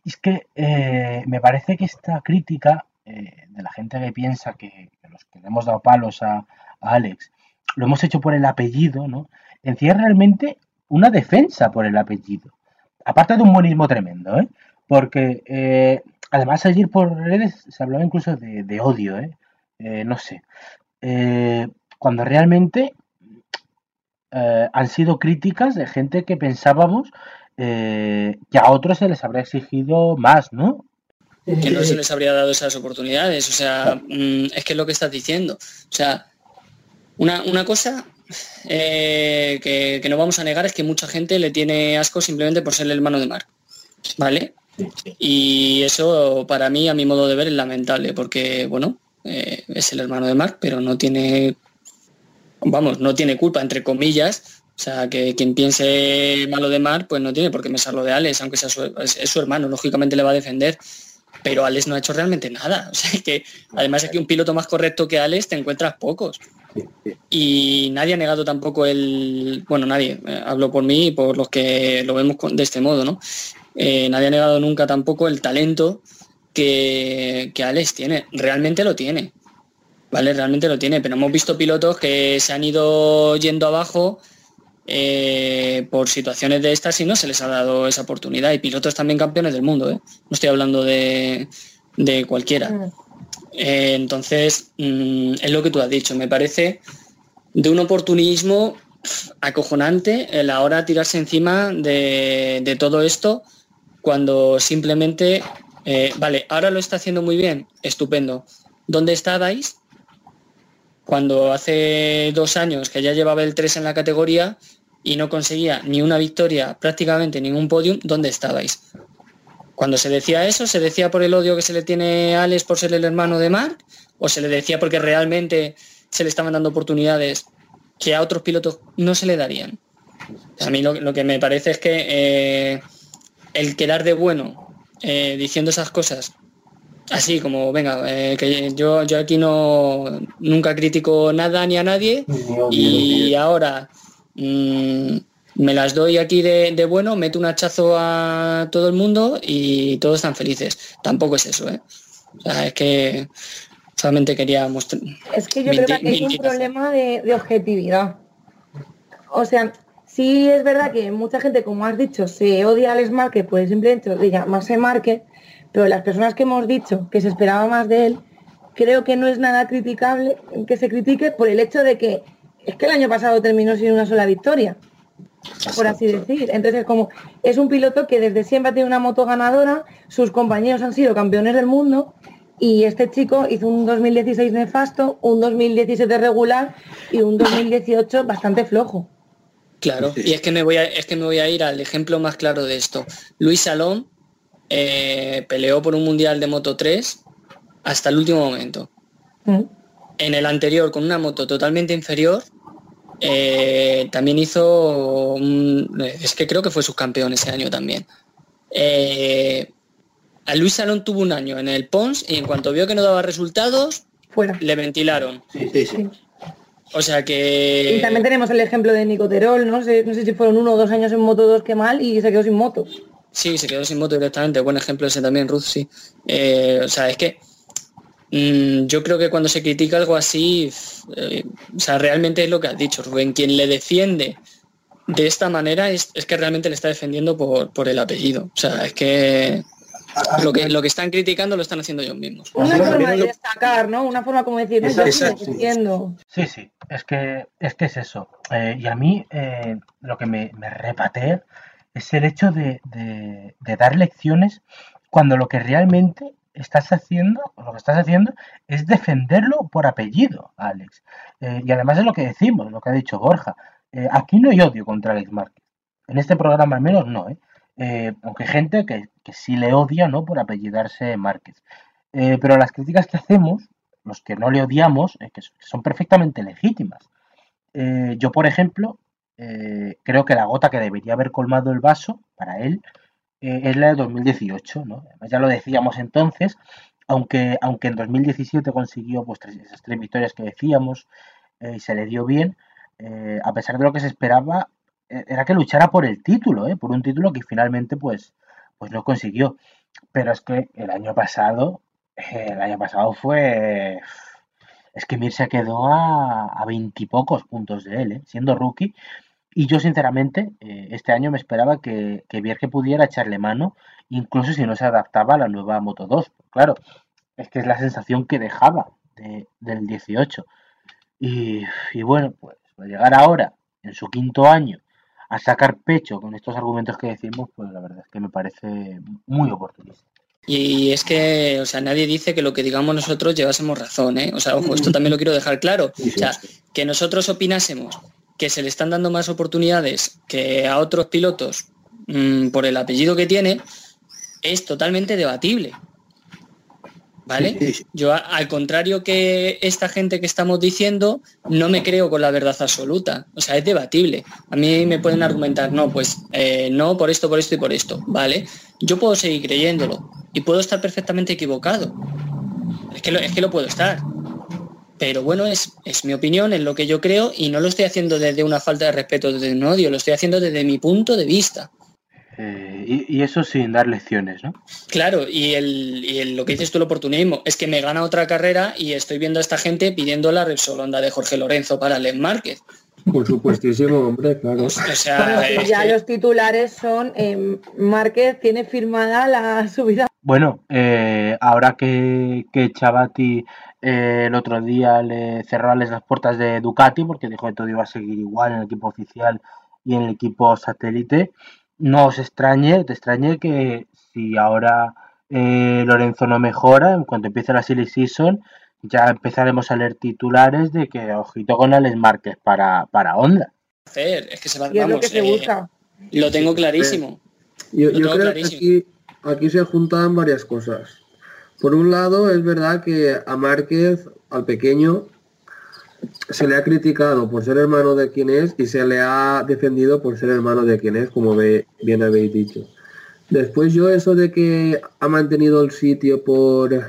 es que eh, me parece que esta crítica eh, de la gente que piensa que, que los que le hemos dado palos a, a Alex lo hemos hecho por el apellido, ¿no? Encierra realmente una defensa por el apellido. Aparte de un buenismo tremendo, ¿eh? Porque eh, además ayer por redes se hablaba incluso de, de odio, ¿eh? Eh, no sé. Eh, cuando realmente eh, han sido críticas de gente que pensábamos que a otros se les habría exigido más, ¿no? que no se les habría dado esas oportunidades. O sea, mm, es que es lo que estás diciendo. O sea, una, una cosa eh, que, que no vamos a negar es que mucha gente le tiene asco simplemente por ser el hermano de Mark. ¿Vale? Y eso para mí, a mi modo de ver, es lamentable, porque, bueno, eh, es el hermano de Mark, pero no tiene, vamos, no tiene culpa, entre comillas. O sea, que quien piense malo de Mark, pues no tiene por qué pensarlo de Alex, aunque sea su, es, es su hermano, lógicamente le va a defender. Pero Alex no ha hecho realmente nada. O sea, que además es que un piloto más correcto que Alex te encuentras pocos. Y nadie ha negado tampoco el, bueno, nadie, eh, hablo por mí y por los que lo vemos de este modo, ¿no? Eh, nadie ha negado nunca tampoco el talento que, que Alex tiene. Realmente lo tiene. ¿Vale? Realmente lo tiene. Pero hemos visto pilotos que se han ido yendo abajo eh, por situaciones de estas y no se les ha dado esa oportunidad. Y pilotos también campeones del mundo. No estoy hablando de, de cualquiera. Eh, entonces, mm, es lo que tú has dicho. Me parece de un oportunismo acojonante el ahora tirarse encima de, de todo esto cuando simplemente, eh, vale, ahora lo está haciendo muy bien, estupendo. ¿Dónde estabais cuando hace dos años que ya llevaba el 3 en la categoría y no conseguía ni una victoria, prácticamente ningún podium? ¿Dónde estabais? Cuando se decía eso, ¿se decía por el odio que se le tiene a Alex por ser el hermano de Mark? ¿O se le decía porque realmente se le estaban dando oportunidades que a otros pilotos no se le darían? A mí lo, lo que me parece es que eh, el quedar de bueno eh, diciendo esas cosas, así como, venga, eh, que yo, yo aquí no nunca critico nada ni a nadie y ahora mm, me las doy aquí de, de bueno, meto un hachazo a todo el mundo y todos están felices. Tampoco es eso, ¿eh? O sea, es que solamente quería mostrar... Es que yo creo que hay un problema de, de objetividad. O sea, sí es verdad que mucha gente, como has dicho, se odia a Alex Márquez por el simple hecho de llamarse Márquez, pero las personas que hemos dicho que se esperaba más de él, creo que no es nada criticable que se critique por el hecho de que es que el año pasado terminó sin una sola victoria, por así decir. Entonces, como es un piloto que desde siempre ha tenido una moto ganadora, sus compañeros han sido campeones del mundo y este chico hizo un 2016 nefasto, un 2017 regular y un 2018 bastante flojo. Claro, y es que me voy a, es que me voy a ir al ejemplo más claro de esto. Luis Salón eh, peleó por un mundial de Moto 3 hasta el último momento. Mm. En el anterior, con una moto totalmente inferior, eh, también hizo, un- es que creo que fue subcampeón ese año también. Eh, a Luis Salón tuvo un año en el Pons y en cuanto vio que no daba resultados, Fuera. le ventilaron. Sí, sí, sí. Sí. O sea que... Y también tenemos el ejemplo de Nico Terol, ¿no? sé, no sé si fueron uno o dos años en Moto 2 que mal y se quedó sin moto. Sí, se quedó sin moto directamente. Buen ejemplo ese también, Ruth, sí. Eh, o sea, es que mm, yo creo que cuando se critica algo así, eh, o sea, realmente es lo que has dicho, Rubén. Quien le defiende de esta manera es, es que realmente le está defendiendo por, por el apellido. O sea, es que lo que lo que están criticando lo están haciendo ellos mismos. Una forma de destacar, ¿no? Una forma como decir, no, yo diciendo. Sí, sí, es que es, que es eso. Eh, y a mí eh, lo que me, me repatea es el hecho de, de- de dar lecciones cuando lo que realmente estás haciendo, lo que estás haciendo es defenderlo por apellido, Alex. Eh, y además es lo que decimos, lo que ha dicho Borja. Eh, aquí no hay odio contra Alex Márquez. En este programa al menos no, ¿eh? Aunque hay gente que, que sí le odia, ¿no? Por apellidarse Márquez. Pero las críticas que hacemos, los que no le odiamos, que son perfectamente legítimas. Yo, por ejemplo, creo que la gota que debería haber colmado el vaso para él eh, es la de 2018, ¿no? Además, ya lo decíamos entonces, aunque, aunque en 2017 consiguió pues, tres- esas tres victorias que decíamos eh, y se le dio bien, eh, a pesar de lo que se esperaba, era que luchara por el título, por un título que finalmente pues, pues no consiguió. Pero es que el año pasado, el año pasado fue... Es que Mir se quedó a, a veintipocos puntos de él, siendo rookie. Y yo, sinceramente, eh, este año me esperaba que, que Vierge pudiera echarle mano, incluso si no se adaptaba a la nueva Moto 2. Claro, es que es la sensación que dejaba de- del 18. Y, y bueno, pues llegar ahora, en su quinto año, a sacar pecho con estos argumentos que decimos, pues la verdad es que me parece muy oportunista. Y es que, o sea, nadie dice que lo que digamos nosotros llevásemos razón, ¿eh? O sea, ojo, esto también lo quiero dejar claro. O sea, que nosotros opinásemos que se le están dando más oportunidades que a otros pilotos mm, por el apellido que tiene, es totalmente debatible. ¿Vale? Sí, sí. Yo, al contrario que esta gente que estamos diciendo, no me creo con la verdad absoluta. O sea, es debatible. A mí me pueden argumentar, no, pues eh, no, por esto, por esto y por esto. ¿Vale? Yo puedo seguir creyéndolo y puedo estar perfectamente equivocado. Es que lo, es que lo puedo estar. Pero bueno, es, es mi opinión, es lo que yo creo y no lo estoy haciendo desde una falta de respeto, desde un odio, lo estoy haciendo desde mi punto de vista. Eh, y, y eso sin dar lecciones, ¿no? Claro, y, el, y el- lo que dices tú, el oportunismo, es que me gana otra carrera y estoy viendo a esta gente pidiendo la Repsol Honda de Jorge Lorenzo para Len Márquez. Por supuestísimo, hombre, claro. O sea, Bueno, sí, es ya los titulares son eh, Márquez tiene firmada la subida. Bueno, eh, ahora que, que Chavati eh, el otro día le cerró las puertas de Ducati porque dijo que todo iba a seguir igual en el equipo oficial y en el equipo satélite, no os extrañe, te extrañe que si ahora eh, Lorenzo no mejora, en cuanto empiece la silly season, ya empezaremos a leer titulares de que ojito con Alex Márquez para, para Honda. es que se va, lo que eh, lo tengo clarísimo. Yo, Lo yo tengo creo clarísimo. que aquí, aquí se juntan varias cosas. Por un lado, es verdad que a Márquez, al pequeño, se le ha criticado por ser hermano de quien es y se le ha defendido por ser hermano de quien es, como bien habéis dicho. Después yo eso de que ha mantenido el sitio por,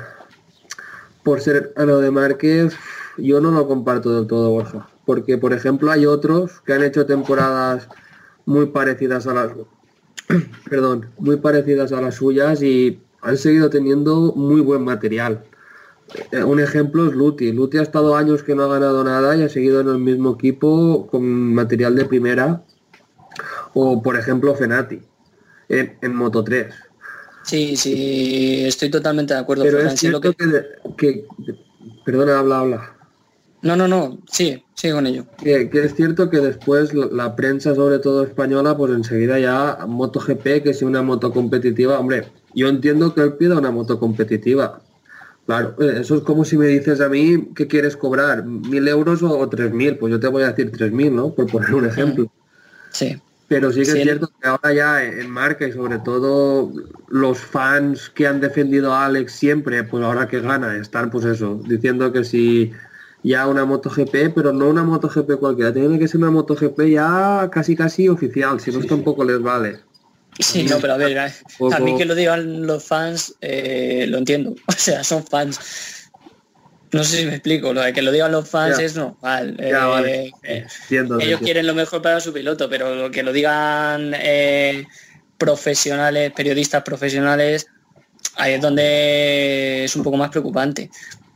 por ser hermano de Márquez, yo no lo comparto del todo, Borja. Porque, por ejemplo, hay otros que han hecho temporadas muy parecidas a las perdón, muy parecidas a las suyas y han seguido teniendo muy buen material. Eh, Un ejemplo es Luti. Luti ha estado años que no ha ganado nada y ha seguido en el mismo equipo con material de primera. O por ejemplo Fenati en, en Moto 3. Sí, sí, estoy totalmente de acuerdo. Pero Ferran, es lo cierto que- que- perdona, habla, habla. No, no, no, sí, sigue con ello. Que, que es cierto que después la, prensa, sobre todo española, pues enseguida ya MotoGP, que si una moto competitiva, hombre, yo entiendo que él pida una moto competitiva. Claro, eh, eso es como si me dices a mí que quieres cobrar mil euros o, tres mil, pues yo te voy a decir tres mil, ¿no? Por poner un ejemplo. Sí, Pero sí que Sí, es cierto que ahora ya en marca y sobre todo los fans que han defendido a Alex siempre, pues ahora que gana, están pues eso, diciendo que si ya una MotoGP, pero no una MotoGP cualquiera, tiene que ser una MotoGP ya casi casi oficial, si no es tampoco les vale. sí, no, pero a ver, a Poco- mí que lo digan los fans, eh, lo entiendo. O sea, son fans. No sé si me explico, lo de que lo digan los fans Ya. es normal. Ya, eh, vale. eh, Entiendo, ellos entiendo. quieren lo mejor para su piloto, pero lo que lo digan eh, profesionales, periodistas profesionales, ahí es donde es un poco más preocupante.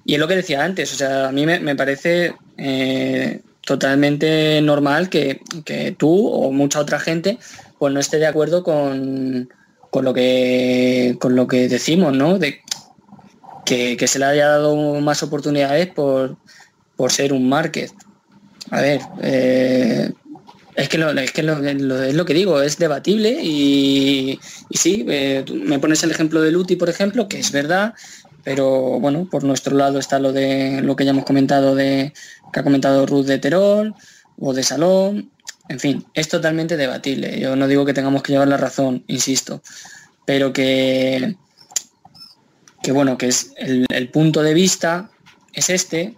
Y es lo que decía antes, o sea, a mí me, parece eh, totalmente normal que, que tú o mucha otra gente pues no esté de acuerdo con, con lo que con lo que decimos, ¿no? De que, que se le haya dado más oportunidades por, por ser un Márquez. A ver, eh, Es que, lo, es, que lo, es lo que digo, es debatible y, y sí, eh, me pones el ejemplo de Luti, por ejemplo, que es verdad, pero bueno, por nuestro lado está lo de lo que ya hemos comentado de que ha comentado Ruth de Terol o de Salón. En fin, es totalmente debatible. Yo no digo que tengamos que llevar la razón, insisto, pero que, que bueno, que es el, punto de vista es este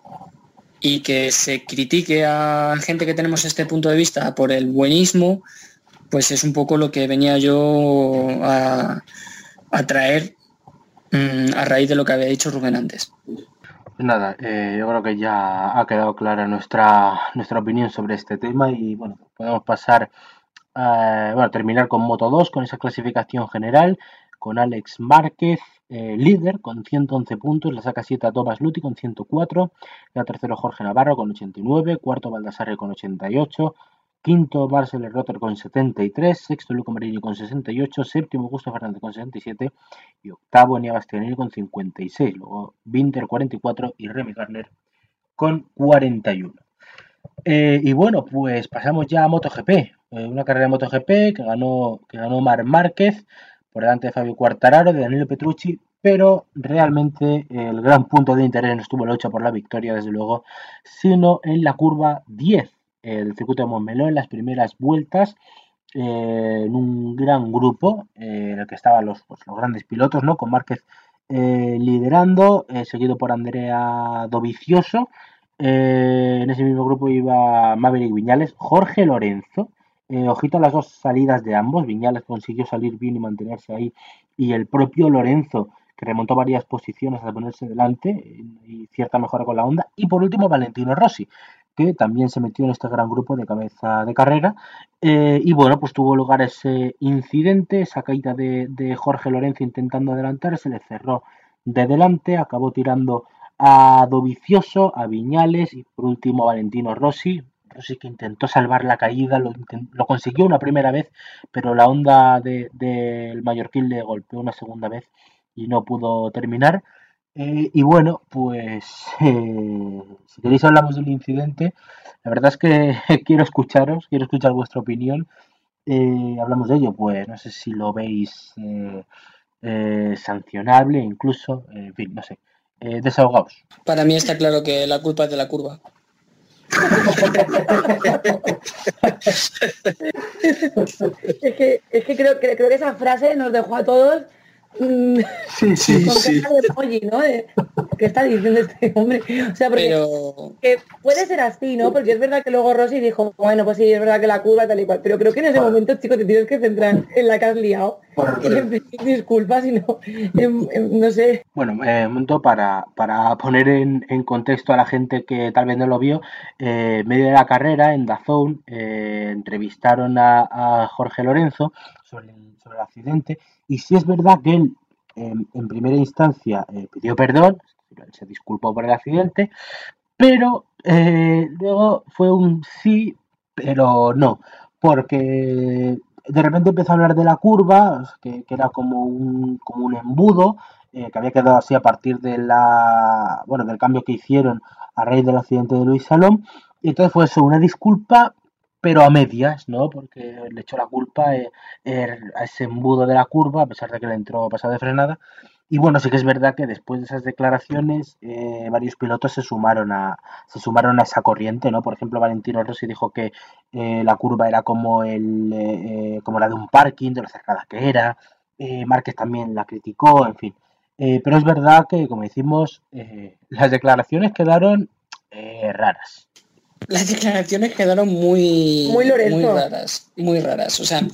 y que se critique a gente que tenemos este punto de vista por el buenismo, pues es un poco lo que venía yo a, a traer mm, a raíz de lo que había dicho Rubén antes. Pues nada, eh, yo creo que ya ha quedado clara nuestra, nuestra opinión sobre este tema y bueno, podemos pasar a bueno, terminar con Moto 2, con esa clasificación general, con Alex Márquez, eh, líder con 111 puntos, le saca 7 a Thomas Luti con 104, la tercero Jorge Navarro con 89, cuarto Baldassarre con 88, quinto Marcel Rotter con 73, sexto Luco Marini con 68, séptimo Augusto Fernández con 67 y octavo Enia Bastianini con 56, luego Winter 44 y Remy Garner con 41. Eh, y bueno, pues pasamos ya a MotoGP, eh, una carrera de MotoGP que ganó, que ganó Mar Márquez por delante de Fabio Quartararo, de Danilo Petrucci, pero realmente el gran punto de interés no estuvo en la lucha por la victoria, desde luego, sino en la curva 10 el circuito de Montmeló en las primeras vueltas eh, en un gran grupo eh, en el que estaban los, pues, los grandes pilotos, ¿no? Con Márquez eh, liderando, seguido por Andrea Dovicioso. En ese mismo grupo iba Maverick Viñales, Jorge Lorenzo. ojito a las dos salidas de ambos. Viñales consiguió salir bien y mantenerse ahí. Y el propio Lorenzo, que remontó varias posiciones hasta ponerse delante y cierta mejora con la onda. Y por último, Valentino Rossi, también se metió en este gran grupo de cabeza de carrera. Eh, y bueno, pues tuvo lugar ese incidente, esa caída de, de Jorge Lorenzo intentando adelantar, se le cerró de delante, acabó tirando a Dovicioso, a Viñales y por último a Valentino Rossi. Rossi que intentó salvar la caída, lo, lo consiguió una primera vez, pero la onda del de, del Mallorquín le golpeó una segunda vez y no pudo terminar. Eh, y bueno, pues eh, si queréis hablamos del incidente. La verdad es que quiero escucharos, quiero escuchar vuestra opinión. Eh, hablamos de ello, pues no sé si lo veis eh, eh, sancionable, incluso, eh, en fin, no sé. Eh, desahogaos. Para mí está claro que la culpa es de la curva. Es que, es que creo, que creo que esa frase nos dejó a todos Sí, sí, con sí. cara de emoji, ¿no? De, ¿Qué está diciendo este hombre? O sea, porque Pero que puede ser así, ¿no? Porque es verdad que luego Rossi dijo, bueno, pues sí, es verdad que la curva tal y cual, pero creo que en ese momento, chicos, te tienes que centrar en la que has liado. Y en pedir disculpas y no, en- en- no sé. Bueno, eh, un momento para, para poner en, en contexto a la gente que tal vez no lo vio, eh, en medio de la carrera en Dazón eh, entrevistaron a, a Jorge Lorenzo sobre el, sobre el accidente y sí es verdad que él eh, en primera instancia eh, pidió perdón, se disculpó por el accidente, pero eh, luego fue un sí, pero no, porque de repente empezó a hablar de la curva, que, que era como un, como un embudo, eh, que había quedado así a partir de la, bueno, del cambio que hicieron a raíz del accidente de Luis Salom. Y entonces fue eso, una disculpa, pero a medias, ¿no? Porque le echó la culpa eh, er- a ese embudo de la curva, a pesar de que le entró pasado de frenada. Y bueno, sí que es verdad que después de esas declaraciones, eh, varios pilotos se sumaron a se sumaron a esa corriente, ¿no? Por ejemplo, Valentino Rossi dijo que eh, la curva era como el eh, como la de un parking, de lo cerrada que era. Márquez también la criticó, en fin. Pero es verdad que, como decimos, las declaraciones quedaron raras. Las declaraciones quedaron muy, Muy raras, muy raras. O sea,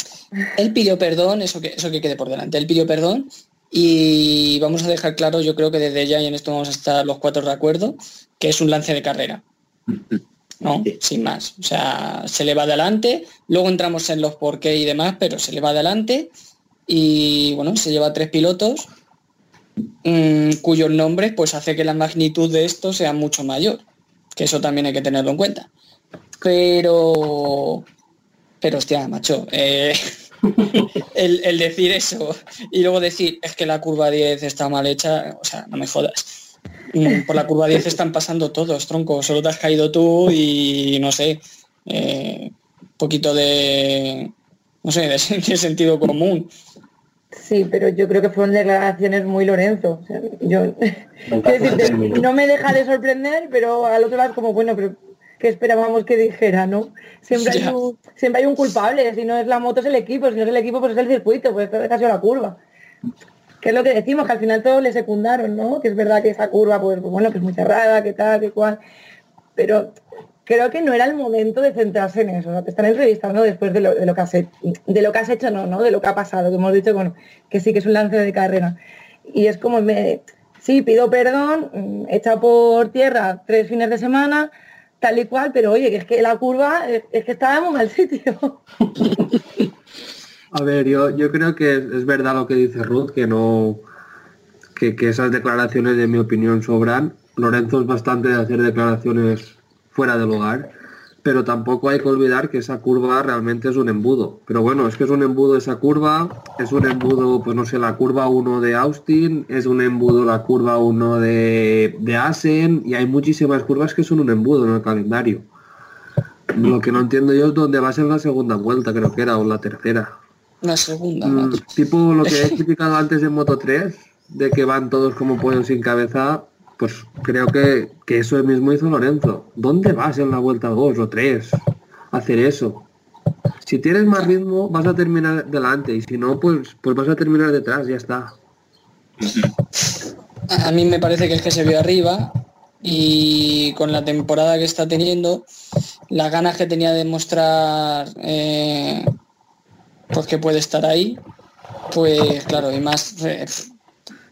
él pidió perdón, eso que, eso que quede por delante. Él pidió perdón y vamos a dejar claro, yo creo que desde ya, y en esto vamos a estar los cuatro de acuerdo, que es un lance de carrera. ¿no? Sin más. O sea, se le va adelante, luego entramos en los por qué y demás, pero se le va adelante y bueno, se lleva tres pilotos mm, cuyos nombres pues hace que la magnitud de esto sea mucho mayor. Que eso también hay que tenerlo en cuenta. Pero pero hostia, macho, eh, el, decir eso y luego decir es que la curva 10 está mal hecha, o sea, no me jodas. Por la curva 10 están pasando todos, tronco, solo te has caído tú y no sé. eh, poquito de, no sé, de sentido común. Sí, pero yo creo que fueron declaraciones muy Lorenzo. O sea, yo, decirte, no me deja de sorprender, pero al otro lado es como, bueno, pero ¿qué esperábamos que dijera, no? Siempre hay, un, siempre hay un culpable, si no es la moto es el equipo, si no es el equipo pues es el circuito, pues esto ha sido la curva. Que es lo que decimos, que al final todos le secundaron, ¿no? Que es verdad que esa curva, pues bueno, que es muy cerrada, que tal, que cual. Pero creo que no era el momento de centrarse en eso. O sea, te están entrevistando después de lo, de lo que has hecho, de lo que has hecho, no, ¿no? De lo que ha pasado, que hemos dicho, bueno, que sí que es un lance de carrera. Y es como me sí, pido perdón, mm, echa por tierra tres fines de semana, tal y cual, pero oye, que es que la curva es, es que estaba en un mal sitio. A ver, yo, yo creo que es, es verdad lo que dice Ruth, que no que, que esas declaraciones, de mi opinión, sobran. Lorenzo es bastante de hacer declaraciones fuera de lugar, pero tampoco hay que olvidar que esa curva realmente es un embudo. Pero bueno, es que es un embudo esa curva, es un embudo, pues no sé, la curva 1 de Austin, es un embudo la curva 1 de, de Asen, y hay muchísimas curvas que son un embudo en el calendario. Lo que no entiendo yo es dónde va a ser la segunda vuelta, creo que era, o la tercera. La segunda, Mm, tipo lo que he criticado antes en Moto 3, de que van todos como pollos sin cabeza, pues creo que, que eso mismo hizo Lorenzo. ¿Dónde vas en la vuelta 2 o 3 a hacer eso? Si tienes más ritmo, vas a terminar delante, y si no, pues, pues vas a terminar detrás, ya está. A mí me parece que es que se vio arriba y con la temporada que está teniendo, las ganas que tenía de mostrar eh, pues que puede estar ahí, pues claro, y más eh,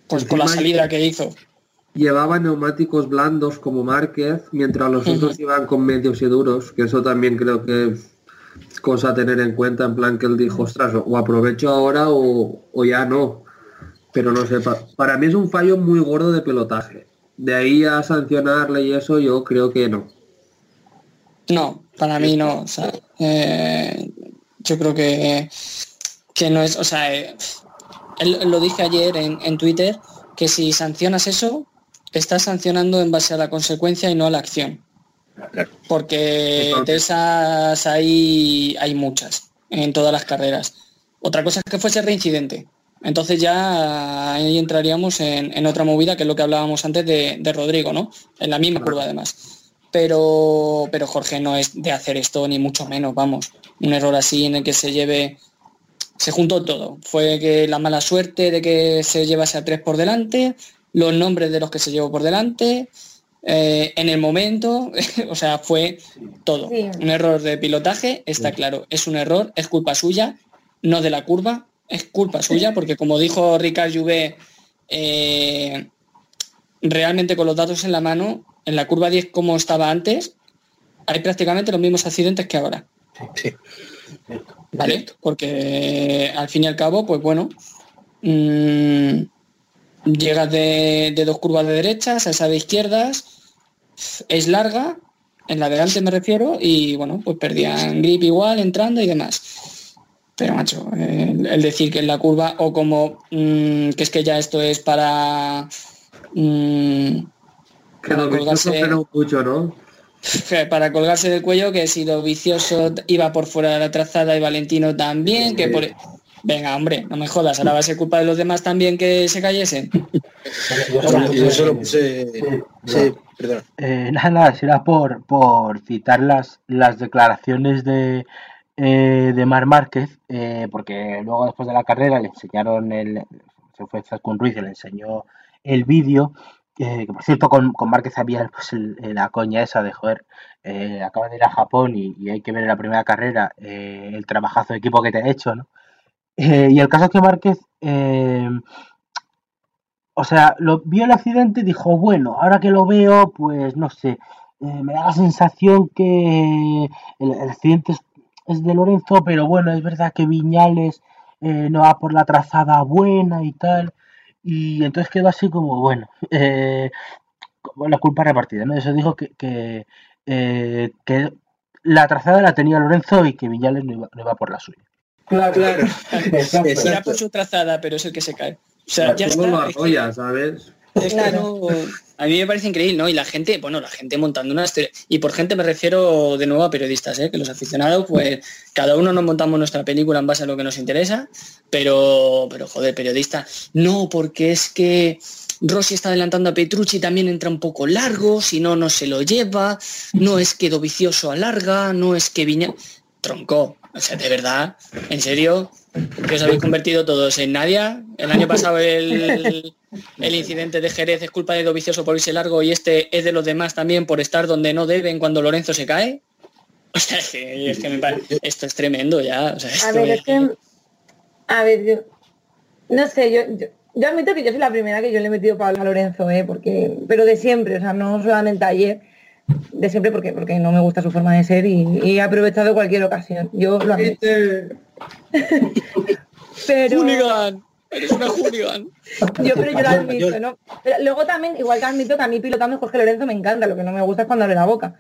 pues con la salida que hizo. Llevaba neumáticos blandos como Márquez, mientras los otros iban con medios y duros, que eso también creo que es cosa a tener en cuenta, en plan que él dijo, ostras, o aprovecho ahora o, o ya no. Pero no sé, pa- para mí es un fallo muy gordo de pilotaje. De ahí a sancionarle y eso yo creo que no. No, para mí no. O sea, eh, yo creo que, que no es, o sea, eh, él- lo dije ayer en, en Twitter, que si sancionas eso, estás sancionando en base a la consecuencia y no a la acción. Porque de esas hay, hay muchas en todas las carreras. Otra cosa es que fuese reincidente. Entonces ya ahí entraríamos en, en otra movida, que es lo que hablábamos antes de, de Rodrigo, ¿no? En la misma curva además. Pero, pero Jorge no es de hacer esto, ni mucho menos, vamos. Un error así en el que se lleve... Se juntó todo. Fue que la mala suerte de que se llevase a tres por delante, los nombres de los que se llevó por delante, eh, en el momento, o sea, fue todo. Sí. Un error de pilotaje, está claro, es un error, es culpa suya, no de la curva, es culpa suya, porque como dijo Ricard Juvé, eh, realmente con los datos en la mano, en la curva 10 como estaba antes, hay prácticamente los mismos accidentes que ahora. Sí. ¿Vale? Porque al fin y al cabo, pues bueno, mm, llegas de, de dos curvas de derechas a esa de izquierdas, es larga, en la delante me refiero, y bueno, pues perdían grip igual entrando y demás. Pero macho, el, el decir que en la curva, o como mm, que es que ya esto es para mm, Que Para colgarse- mucho, para colgarse del cuello, que si lo vicioso iba por fuera de la trazada y Valentino también, que por... Venga, hombre, no me jodas, ahora va a ser culpa de los demás también que se cayesen. Yo, solo puse... Sí, perdón. Eh, nada, nada, será por, por citar las, las declaraciones de, eh, de Mar Márquez, eh, porque luego después de la carrera le enseñaron el, se fue Zaskun Ruiz y le enseñó el vídeo, eh, que por cierto con, con Márquez había pues, el- la coña esa de joder, eh, acabas de ir a Japón y, y hay que ver en la primera carrera eh, el trabajazo de equipo que te ha hecho, ¿no? Eh, y el caso es que Márquez eh, o sea, lo vio el accidente y dijo, bueno, ahora que lo veo, pues no sé, eh, me da la sensación que el, accidente es, de Lorenzo, pero bueno, es verdad que Viñales no va por la trazada buena y tal. Y entonces quedó así como, bueno, la culpa repartida, ¿no? Eso dijo que, que, la trazada la tenía Lorenzo y que Viñales no no iba por la suya. Claro, Claro. Irá Exacto. por su trazada, pero es el que se cae. O sea, ya ¿Cómo lo está. es que- arrolla, sabes? Es que Claro. no- a mí me parece increíble, ¿no? Y la gente, bueno, la gente montando una historia. Y por gente me refiero de nuevo a periodistas, ¿eh? Que los aficionados, pues cada uno nos montamos nuestra película en base a lo que nos interesa, pero, pero joder, periodista, no, porque es que Rossi está adelantando a Petrucci también entra un poco largo, si no, no se lo lleva, no es que Dovicioso alarga, no es que Viña... Tronco, o sea, de verdad, en serio, que os habéis convertido todos en Nadia. El año pasado el, el incidente de Jerez es culpa de Dovicioso por irse largo y este es de los demás también por estar donde no deben cuando Lorenzo se cae. O sea, es que, es que me parece- esto es tremendo ya. o sea, A ver, es- es que. A ver, yo. No sé, yo, yo, yo admito que yo soy la primera que yo le he metido Pablo a Lorenzo, ¿eh? Porque, pero de siempre, o sea, no solamente ayer, de siempre porque, porque no me gusta su forma de ser y, y he aprovechado cualquier ocasión. Yo lo admito. Pero. ¡Hooligan! ¡Eres una hooligan! Yo, pero yo lo admito, ¿no? Pero luego también, igual que admito que a mí pilotando Jorge Lorenzo me encanta, lo que no me gusta es cuando abre la boca.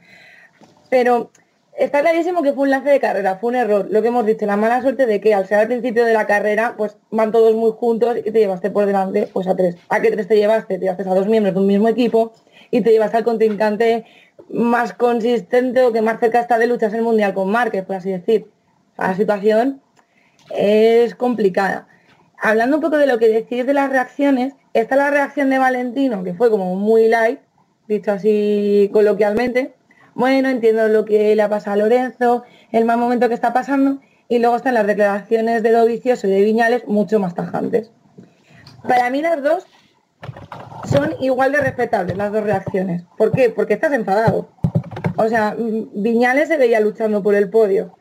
Pero está clarísimo que fue un lance de carrera, fue un error. Lo que hemos dicho, la mala suerte de que al ser al principio de la carrera, pues van todos muy juntos y te llevaste por delante pues a tres. ¿A qué tres te llevaste? Te llevaste a dos miembros de un mismo equipo y te llevaste al contrincante más consistente o que más cerca está de luchas el mundial con Márquez, por así decir. La situación es complicada. Hablando un poco de lo que decís de las reacciones, esta es la reacción de Valentino, que fue como muy light, dicho así coloquialmente. Bueno, entiendo lo que le ha pasado a Lorenzo, el mal momento que está pasando, y luego están las declaraciones de Dovicioso y de Viñales mucho más tajantes. Para mí las dos son igual de respetables, las dos reacciones. ¿Por qué? Porque estás enfadado. O sea, mm, Viñales se veía luchando por el podio.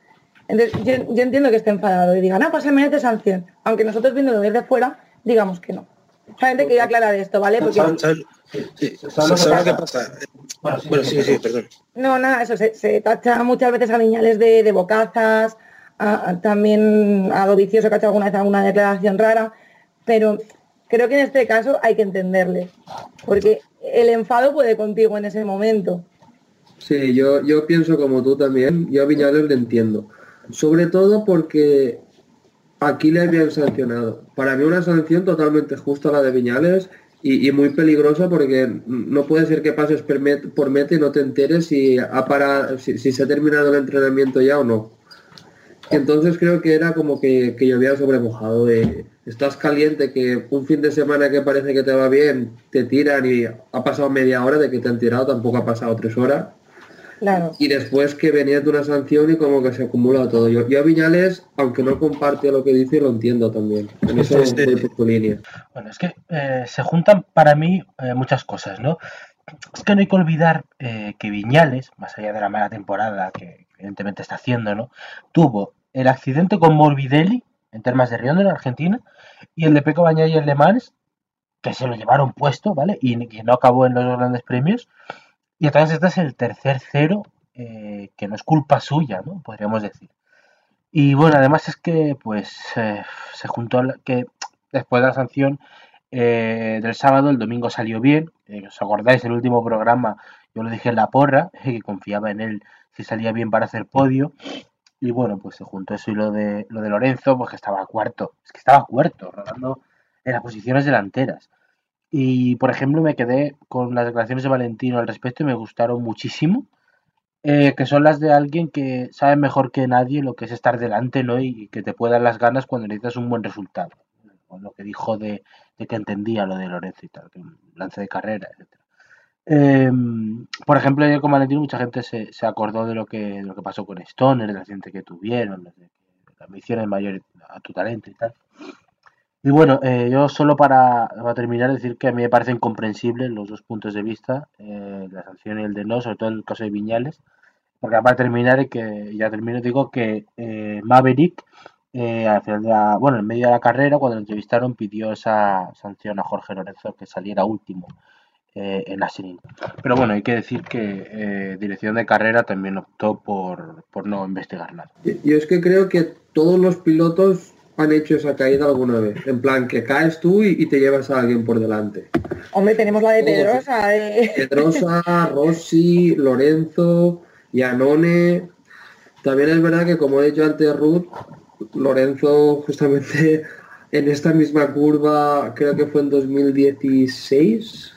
Entonces, yo, yo entiendo que esté enfadado y diga, no, pues se merece sanción. Aunque nosotros viéndolo desde fuera, digamos que no. Solamente quería aclarar esto, ¿vale? Porque ¿Sabes, sí, ¿sabes lo que pasa? Bueno, sí, sí, perdón. no, nada, eso se, se tacha muchas veces a Viñales de, de bocazas, a- a- también a Dovicioso que ha hecho alguna vez alguna declaración rara, pero creo que en este caso hay que entenderle, porque el enfado puede contigo en ese momento. Sí, yo, yo pienso como tú también, yo a Viñales le entiendo. Sobre todo porque aquí le habían sancionado. Para mí una sanción totalmente justa la de Viñales y, muy peligrosa porque no puede ser que pases por met- meta y no te enteres si, ha parado, si, se ha terminado el entrenamiento ya o no. Entonces creo que era como que, que llovía sobre mojado. de, estás caliente, que un fin de semana que parece que te va bien, te tiran y ha pasado media hora de que te han tirado, tampoco ha pasado tres horas. Claro. Y después que venía de una sanción y como que se acumula todo. Yo, yo a Viñales, aunque no comparte lo que dice, lo entiendo también. En eso voy por tu línea. Bueno, es que eh, se juntan para mí eh, muchas cosas, ¿no? Es que no hay que olvidar eh, que Viñales, más allá de la mala temporada que evidentemente está haciendo, ¿no? Tuvo el accidente con Morbidelli en Termas de Riondo en Argentina y el de Peco Bañaya en Le Mans, que se lo llevaron puesto, ¿vale? Y que no acabó en los grandes premios. Y entonces este es el tercer cero eh, que no es culpa suya, ¿no? Podríamos decir. Y bueno, además es que pues eh, se juntó que después de la sanción eh, del sábado, el domingo salió bien. ¿Os acordáis? El último programa yo lo dije en la porra, que confiaba en él si salía bien para hacer podio. Y bueno, pues se juntó eso y lo de, lo de Lorenzo, pues que estaba cuarto. Es que estaba cuarto, rodando en las posiciones delanteras. Y por ejemplo, me quedé con las declaraciones de Valentino al respecto y me gustaron muchísimo. eh, que son las de alguien que sabe mejor que nadie lo que es estar delante, ¿no? Y que te puede dar las ganas cuando necesitas un buen resultado. Con lo que dijo de, de que entendía lo de Lorenzo y tal, que un lance de carrera, etcétera. Em, por ejemplo, con Valentino mucha gente se, se acordó de lo que de lo que pasó con Stoner, del accidente que tuvieron, de la ambición es mayor a tu talento y tal. Y bueno, eh, yo solo para, terminar decir que a mí me parecen comprensibles los dos puntos de vista, eh, la sanción y el de no, sobre todo en el caso de Viñales, porque para terminar que ya termino digo que eh, Maverick eh, al final de la- bueno, en medio de la carrera cuando lo entrevistaron pidió esa sanción a Jorge Lorenzo que saliera último eh, en Asenin. Pero bueno, hay que decir que eh, dirección de carrera también optó por, por no investigar nada. Y- Yo es que creo que todos los pilotos han hecho esa caída alguna vez. En plan, que caes tú y, y te llevas a alguien por delante. Hombre, tenemos la de Todos. Pedrosa, de... Pedrosa, Rossi, Lorenzo, Iannone. También es verdad que, como he dicho antes, Ruth, Lorenzo justamente en esta misma curva, creo que fue en 2016,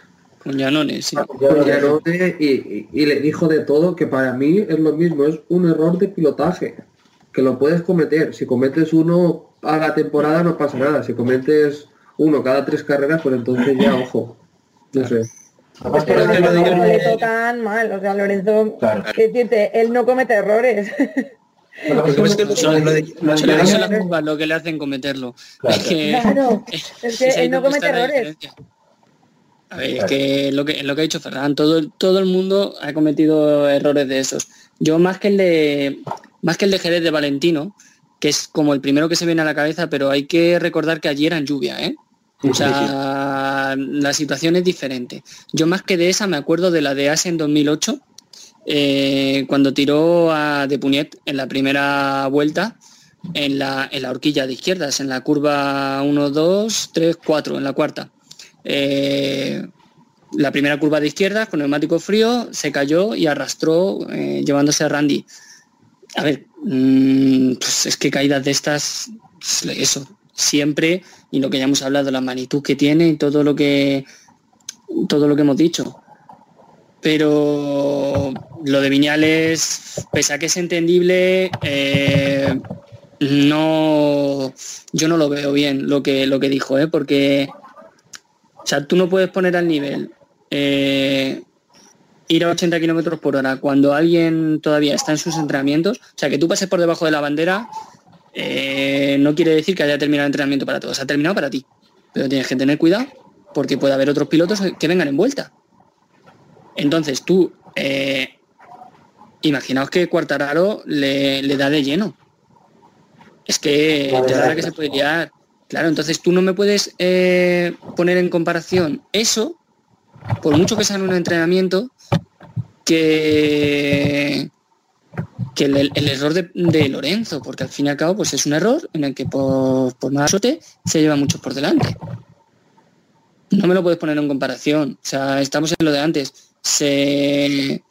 Con Llanones, sí. con Giannone, y, y- y le dijo de todo que para mí es lo mismo, es un error de pilotaje, que lo puedes cometer. Si cometes uno a la temporada no pasa nada, si cometes uno cada tres carreras, pues entonces ya, ojo. No sé. Pero que no tocan mal, o sea, Lorenzo, Claro. que decirte, él no comete errores. Lo que le hacen cometerlo. Claro. Es que, Claro, es que es él no comete errores. A ver, es que lo que lo que ha dicho Ferran, todo, todo el mundo ha cometido errores de esos. Yo más que el de más que el de Jerez de Valentino, que es como el primero que se viene a la cabeza, pero hay que recordar que allí era en lluvia, ¿eh? O sea, la situación es diferente. Yo más que de esa me acuerdo de la de Asia en 2008, eh, cuando tiró a De Puñet en la primera vuelta en la, en la horquilla de izquierdas, en la curva 1, 2, 3, 4, en la cuarta. Eh, la primera curva de izquierdas con neumático frío se cayó y arrastró eh, llevándose a Randy. A ver, mm, pues es que caídas de estas, pues, eso, siempre, y lo que ya hemos hablado, la magnitud que tiene y todo lo que todo lo que hemos dicho. Pero lo de Viñales, pese a que es entendible, eh, no yo no lo veo bien lo que lo que dijo, ¿eh? porque o sea, tú no puedes poner al nivel eh, ir a 80 kilómetros por hora cuando alguien todavía está en sus entrenamientos. O sea, que tú pases por debajo de la bandera eh, no quiere decir que haya terminado el entrenamiento para todos. Ha terminado para ti. Pero tienes que tener cuidado porque puede haber otros pilotos que vengan en vuelta. Entonces tú, eh, imaginaos que Cuartararo le, le da de lleno. Es que La de verdad verdad es que que- se puede liar. Claro, entonces tú no me puedes eh, poner en comparación eso, por mucho que sea en un entrenamiento, que, que el, error de, Lorenzo, porque al fin y al cabo pues es un error en el que por, por mala suerte se lleva muchos por delante. No me lo puedes poner en comparación. O sea, estamos en lo de antes. Se,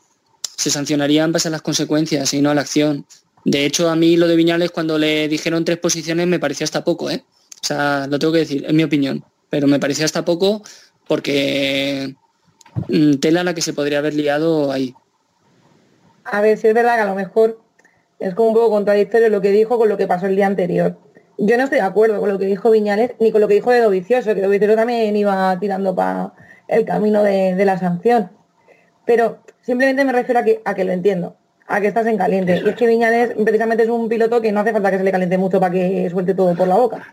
se sancionaría en base a las consecuencias y no a la acción. De hecho, a mí lo de Viñales cuando le dijeron tres posiciones me pareció hasta poco, ¿eh? O sea, lo tengo que decir, en mi opinión. Pero me pareció hasta poco porque mm, tela la que se podría haber liado ahí. A ver, si es verdad que a lo mejor es como un poco contradictorio lo que dijo con lo que pasó el día anterior. Yo no estoy de acuerdo con lo que dijo Viñales ni con lo que dijo de Dovicioso, que Dovicioso también iba tirando para el camino de, de la sanción. Pero simplemente me refiero a que, a que lo entiendo, a que estás en caliente. Y es que Viñales precisamente es un piloto que no hace falta que se le caliente mucho para que suelte todo por la boca.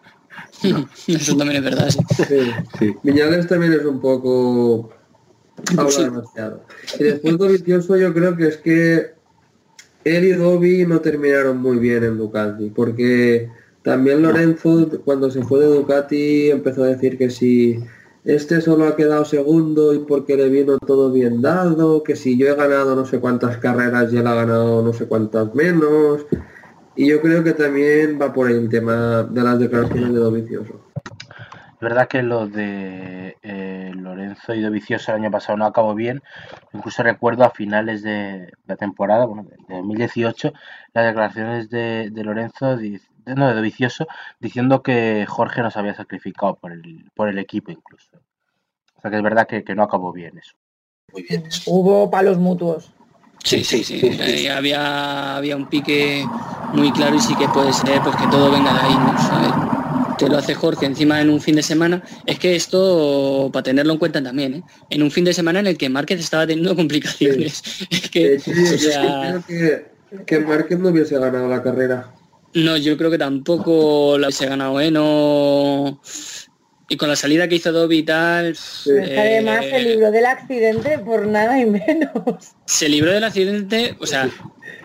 Eso también es verdad, sí. Sí, sí. Viñales también es un poco... Habla Sí. demasiado. Y después de vicioso yo creo que es que él y Dobby no terminaron muy bien en Ducati, porque también Lorenzo cuando se fue de Ducati empezó a decir que si este solo ha quedado segundo y porque le vino todo bien dado, que si yo he ganado no sé cuántas carreras y él ha ganado no sé cuántas menos. Y yo creo que también va por ahí el tema de las declaraciones de Dovicioso. Es verdad que lo de eh, Lorenzo y de Vicioso el año pasado no acabó bien. Incluso recuerdo a finales de la temporada, bueno, de de 2018, las declaraciones de, de Lorenzo, no, de Vicioso, diciendo que Jorge nos había sacrificado por el, por el equipo incluso. O sea que es verdad que, que no acabó bien eso. Muy bien. Hubo palos mutuos. Sí, sí, sí. Eh, había, había un pique muy claro y sí que puede ser pues que todo venga de ahí, ¿no? Sea, te lo hace Jorge encima en un fin de semana. Es que esto, para tenerlo en cuenta también, ¿eh? en un fin de semana en el que Márquez estaba teniendo complicaciones. Es que, o sea, creo que, que Márquez no hubiese ganado la carrera. no, yo creo que tampoco lo hubiese ganado, ¿eh? No... Y con la salida que hizo Dobby y tal... eh, Además, se libró del accidente por nada y menos. se libró del accidente, o sea,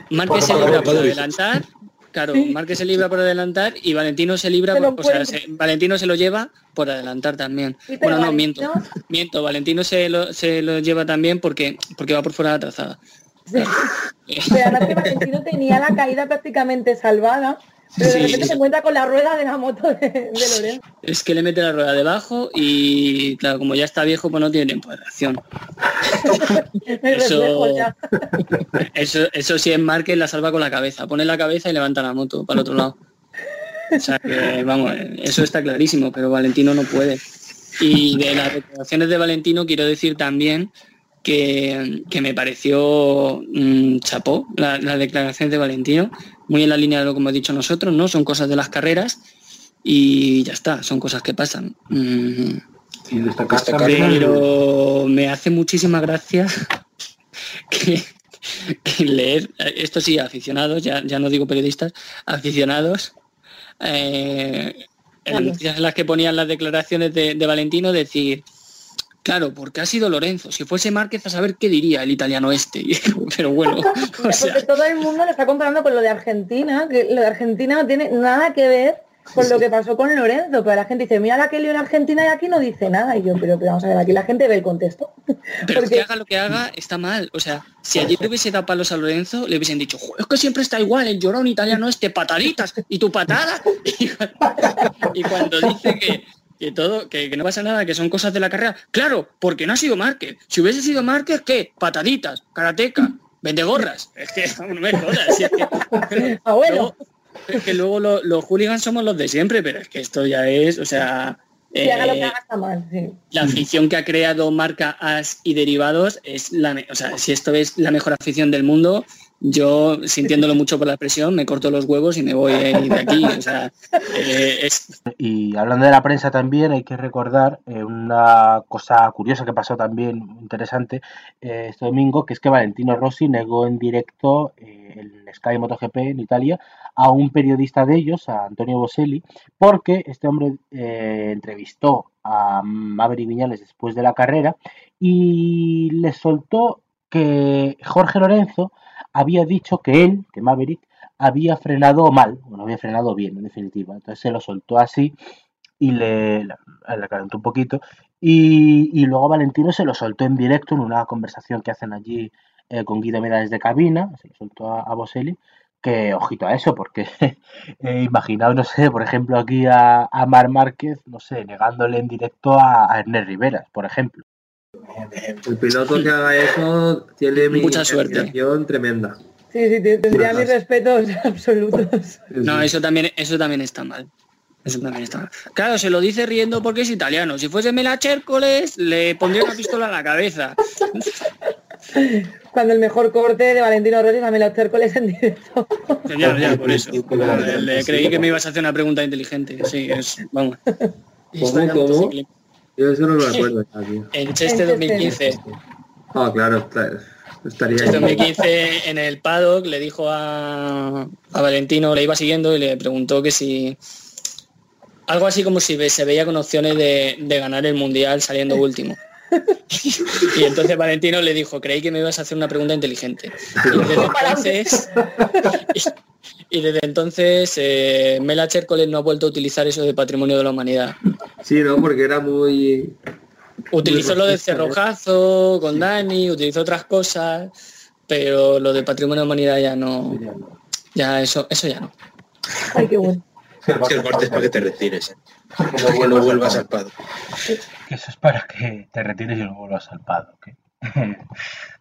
Márquez se libra por adelantar, claro, Sí. Márquez se libra por adelantar y Valentino se libra, Se lo por- o sea, encuentra. se- Valentino se lo lleva por adelantar también. Sí, bueno, no, miento, miento, Valentino se lo, se lo lleva también porque, porque va por fuera de la trazada. Sí. Pero además que Valentino tenía la caída prácticamente salvada, pero de repente sí. se encuentra con la rueda de la moto de, de Lorenzo. Es que le mete la rueda debajo y, claro, como ya está viejo, pues no tiene tiempo de reacción. Eso-. Eso, eso sí es Márquez, la salva con la cabeza. Pone la cabeza y levanta la moto para el otro lado. O sea que, vamos, eso está clarísimo, pero Valentino no puede. Y de las declaraciones de Valentino quiero decir también que, que me pareció mm, chapó la, la declaración de Valentino, muy en la línea de lo que hemos dicho nosotros, ¿no? Son cosas de las carreras y ya está, son cosas que pasan. Mm, Y destacar Destacar también pero me hace muchísima gracia que, que leer, esto sí, aficionados, ya, ya no digo periodistas, aficionados, eh, en las Claro. noticias en las que ponían las declaraciones de, de Valentino, decir, claro, porque ha sido Lorenzo, si fuese Márquez a saber qué diría el italiano este, pero bueno, o sea, Porque todo el mundo lo está comparando con lo de Argentina, que lo de Argentina no tiene nada que ver con lo que pasó con Lorenzo, pero la gente dice, mira la que en Argentina y aquí no dice nada. Y yo, pero, pero vamos a ver, aquí la gente ve el contexto. Pero Porque- que haga lo que haga, está mal. O sea, si ayer le hubiese dado palos a Lorenzo, le hubiesen dicho, "Jo, es que siempre está igual, el llorón italiano este, pataditas, y tu patada. Y cuando dice que, que todo, que, que no pasa nada, que son cosas de la carrera, claro, porque no ha sido Márquez. Si hubiese sido Márquez, ¿qué? Pataditas, karateca, vende gorras. Es que no me jodas. si es que- bueno. luego- es que luego lo- los hooligans somos los de siempre, pero es que esto ya es, o sea. Si haga lo que eh, haga está mal, sí. la afición que ha creado marca As y derivados es la, o sea, si esto es la mejor afición del mundo, yo sintiéndolo mucho por la presión me corto los huevos y me voy eh, de aquí. Eh, Y hablando de la prensa también, hay que recordar eh, una cosa curiosa que pasó también, interesante, eh, este domingo, que es que Valentino Rossi negó en directo en Sky MotoGP en Italia a un periodista de ellos, a Antonio Boselli, porque este hombre entrevistó a Maverick Viñales después de la carrera y le soltó que Jorge Lorenzo había dicho que él, que Maverick, había frenado mal, bueno, había frenado bien, en definitiva. Entonces se lo soltó así y le, le, le calentó un poquito. Y, y luego Valentino se lo soltó en directo en una conversación que hacen allí eh, con Guido Meda desde cabina, se lo soltó a, Boselli, que ojito a eso, porque eh, imaginaos, no sé, por ejemplo, aquí a, Mar Márquez, no sé, negándole en directo a, a Ernest Riveras, por ejemplo. El piloto que haga eso tiene mi Mucha suerte. tremenda. Sí, sí, te- tendría mis respetos absolutos. no, eso también, eso también está mal. Eso también está mal. Claro, se lo dice riendo porque es italiano. Si fuese Mela Chércoles, le pondría una pistola en la cabeza. Cuando el mejor corte de Valentino Rossi también los Hércules en directo. Ya, ya, por eso. Le, creí que me ibas a hacer una pregunta inteligente. Sí, es, vamos. Cómo? Yo eso no me acuerdo ya, tío. En Cheste 2015. Ah, claro, está- estaría ahí. 2015 en el paddock le dijo a, a Valentino, le iba siguiendo y le preguntó que si algo así como si se veía con opciones de, de ganar el mundial saliendo último. Y entonces Valentino le dijo, creí que me ibas a hacer una pregunta inteligente. Y desde entonces, y, desde entonces eh, Mela Chércoles no ha vuelto a utilizar eso de patrimonio de la humanidad. Sí, no, porque era muy... Utilizó lo del racista, ¿eh? cerrojazo con Dani, utilizó otras cosas, pero lo de patrimonio de la humanidad ya no, ya eso, eso ya no. Ay, qué bueno. Es que el corte es para que te retires. ¿eh? Que no vuelvas al pado. que eso es para que te retires y luego vuelvas al. ¿eh?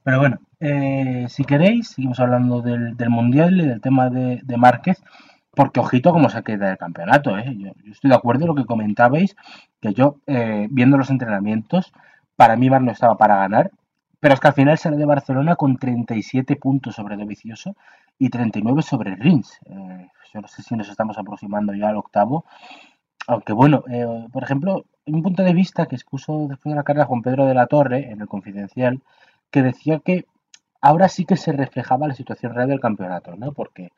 Pero bueno, eh, si queréis, seguimos hablando del, del Mundial y del tema de, de Márquez, porque ojito cómo se queda el campeonato. ¿eh? Yo, estoy de acuerdo en lo que comentabais, que yo, eh, viendo los entrenamientos, para mí Mar no estaba para ganar, pero es que al final sale de Barcelona con 37 puntos sobre Dovizioso y 39 sobre Rins. Eh, yo no sé si nos estamos aproximando ya al octavo, aunque bueno, eh, por ejemplo, un punto de vista que expuso después de la carrera Juan Pedro de la Torre en el Confidencial, que decía que ahora sí que se reflejaba la situación real del campeonato, ¿no? Porque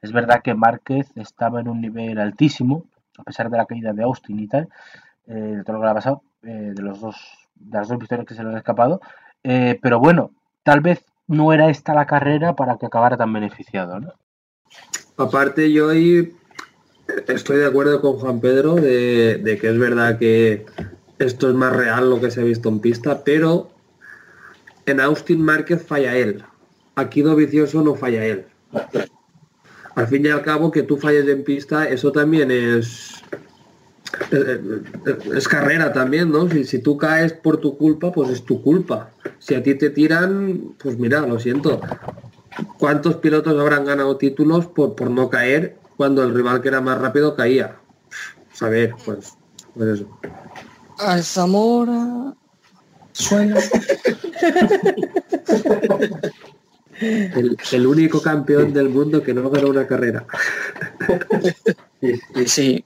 es verdad que Márquez estaba en un nivel altísimo, a pesar de la caída de Austin y tal, eh, de todo lo que le ha pasado, eh, de los dos, de las dos victorias que se le han escapado, eh, pero bueno, tal vez no era esta la carrera para que acabara tan beneficiado, ¿no? Aparte, yo ahí estoy de acuerdo con Juan Pedro de, de que es verdad que esto es más real lo que se ha visto en pista, pero en Austin Márquez falla él. Aquí Dovicioso no falla él. Al fin y al cabo, que tú falles en pista, eso también es, es, es carrera también, ¿no? Si, si tú caes por tu culpa, pues es tu culpa. Si a ti te tiran, pues mira, lo siento. ¿Cuántos pilotos habrán ganado títulos por, por no caer cuando el rival que era más rápido caía. Saber, pues, pues eso. Al Zamora. Suena. El, el único campeón del mundo que no ganó una carrera. Sí.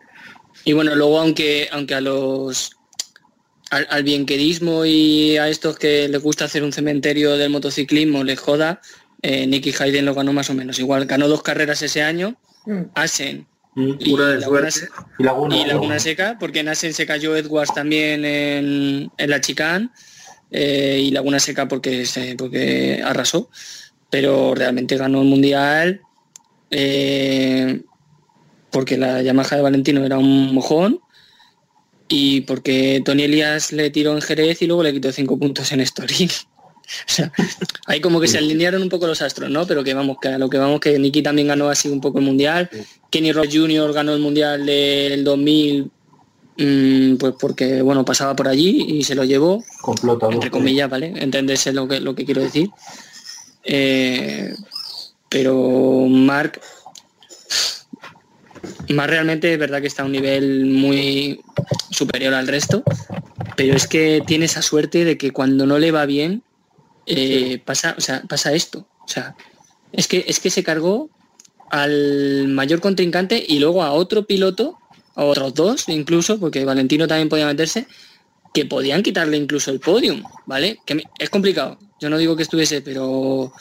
Y bueno, luego aunque, aunque a los al, al bienquerismo y a estos que les gusta hacer un cementerio del motociclismo les joda, eh, Nicky Hayden lo ganó más o menos igual. Ganó dos carreras ese año, Mm. Asen Mm, Una de Laguna, suerte. Y Laguna. y Laguna Seca, porque en Asen se cayó Edwards también en, en la chicane eh, y Laguna Seca porque, se, porque arrasó, pero realmente ganó el Mundial eh, porque la Yamaha de Valentino era un mojón y porque Tony Elias le tiró en Jerez y luego le quitó cinco puntos en Estoril. O sea, ahí como que se alinearon un poco los astros, ¿no? Pero que vamos, que a lo que vamos, que Nicky también ganó así un poco el Mundial. Kenny Ross Jr. ganó el Mundial del 2000, mm, pues porque, bueno, pasaba por allí y se lo llevó, Complota. entre comillas, ¿vale? Entenderse lo que, lo que quiero decir. Eh, pero Mark, Mark realmente es verdad que está a un nivel muy superior al resto, pero es que tiene esa suerte de que cuando no le va bien, eh, pasa, o sea, pasa esto. O sea, es que, es que se cargó al mayor contrincante y luego a otro piloto, otros dos incluso, porque Valentino también podía meterse, que podían quitarle incluso el podium, ¿vale? Que me- es complicado. Yo no digo que estuviese, pero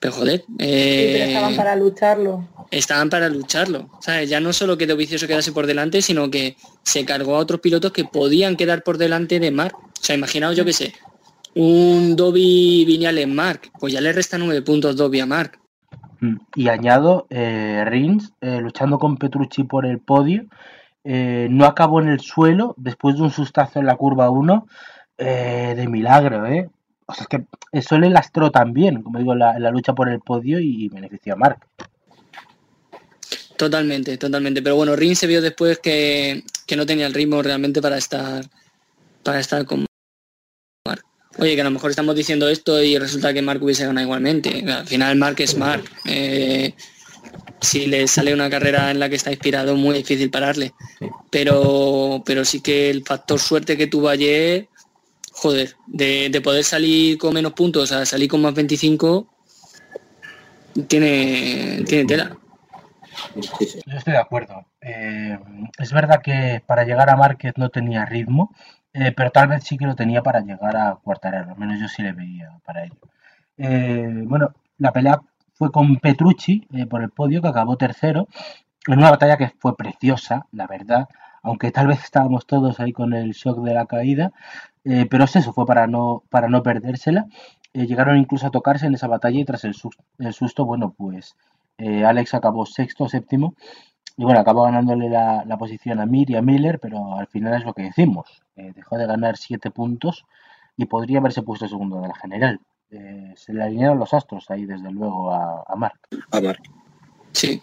pero joder, Sí, pero estaban eh, para lucharlo. estaban para lucharlo. ¿sabes? Ya no solo que Dovizioso quedase por delante, sino que se cargó a otros pilotos que podían quedar por delante de Mark. O sea, imaginaos, yo qué sé, un Dobby Viñales Mark, pues ya le restan nueve puntos Dobby a Mark. Mm, Y añado, eh, Rins, eh, luchando con Petrucci por el podio, eh, no acabó en el suelo después de un sustazo en la curva 1 eh, de milagro, ¿eh? O sea, es que eso le lastró también, como digo, la, la lucha por el podio y benefició a Mark. Totalmente, totalmente. Pero bueno, Rin se vio después que, que no tenía el ritmo realmente para estar para estar con Mark. Oye, que a lo mejor estamos diciendo esto y resulta que Mark hubiese ganado igualmente. Al final Mark es Mark. Eh, si le sale una carrera en la que está inspirado, muy difícil pararle. Pero, pero sí que el factor suerte que tuvo ayer, joder, de, de poder salir con menos puntos a salir con más 25, tiene, tiene tela. Yo estoy de acuerdo. Eh, es verdad que para llegar a Márquez no tenía ritmo, eh, pero tal vez sí que lo tenía para llegar a Cuartararo, al menos yo sí le veía para ello. Eh, bueno, la pelea fue con Petrucci eh, por el podio, que acabó tercero, en una batalla que fue preciosa, la verdad, aunque tal vez estábamos todos ahí con el shock de la caída, eh, pero es eso, fue para no, para no perdérsela. Eh, llegaron incluso a tocarse en esa batalla y tras el susto, el susto bueno, pues Alex acabó sexto, séptimo, y bueno, acabó ganándole la, la posición a Mir y a Miller, pero al final es lo que decimos. dejó de ganar siete puntos y podría haberse puesto segundo de la general. Eh, se le alinearon los astros ahí, desde luego, a, a Marc. A Marc. Sí,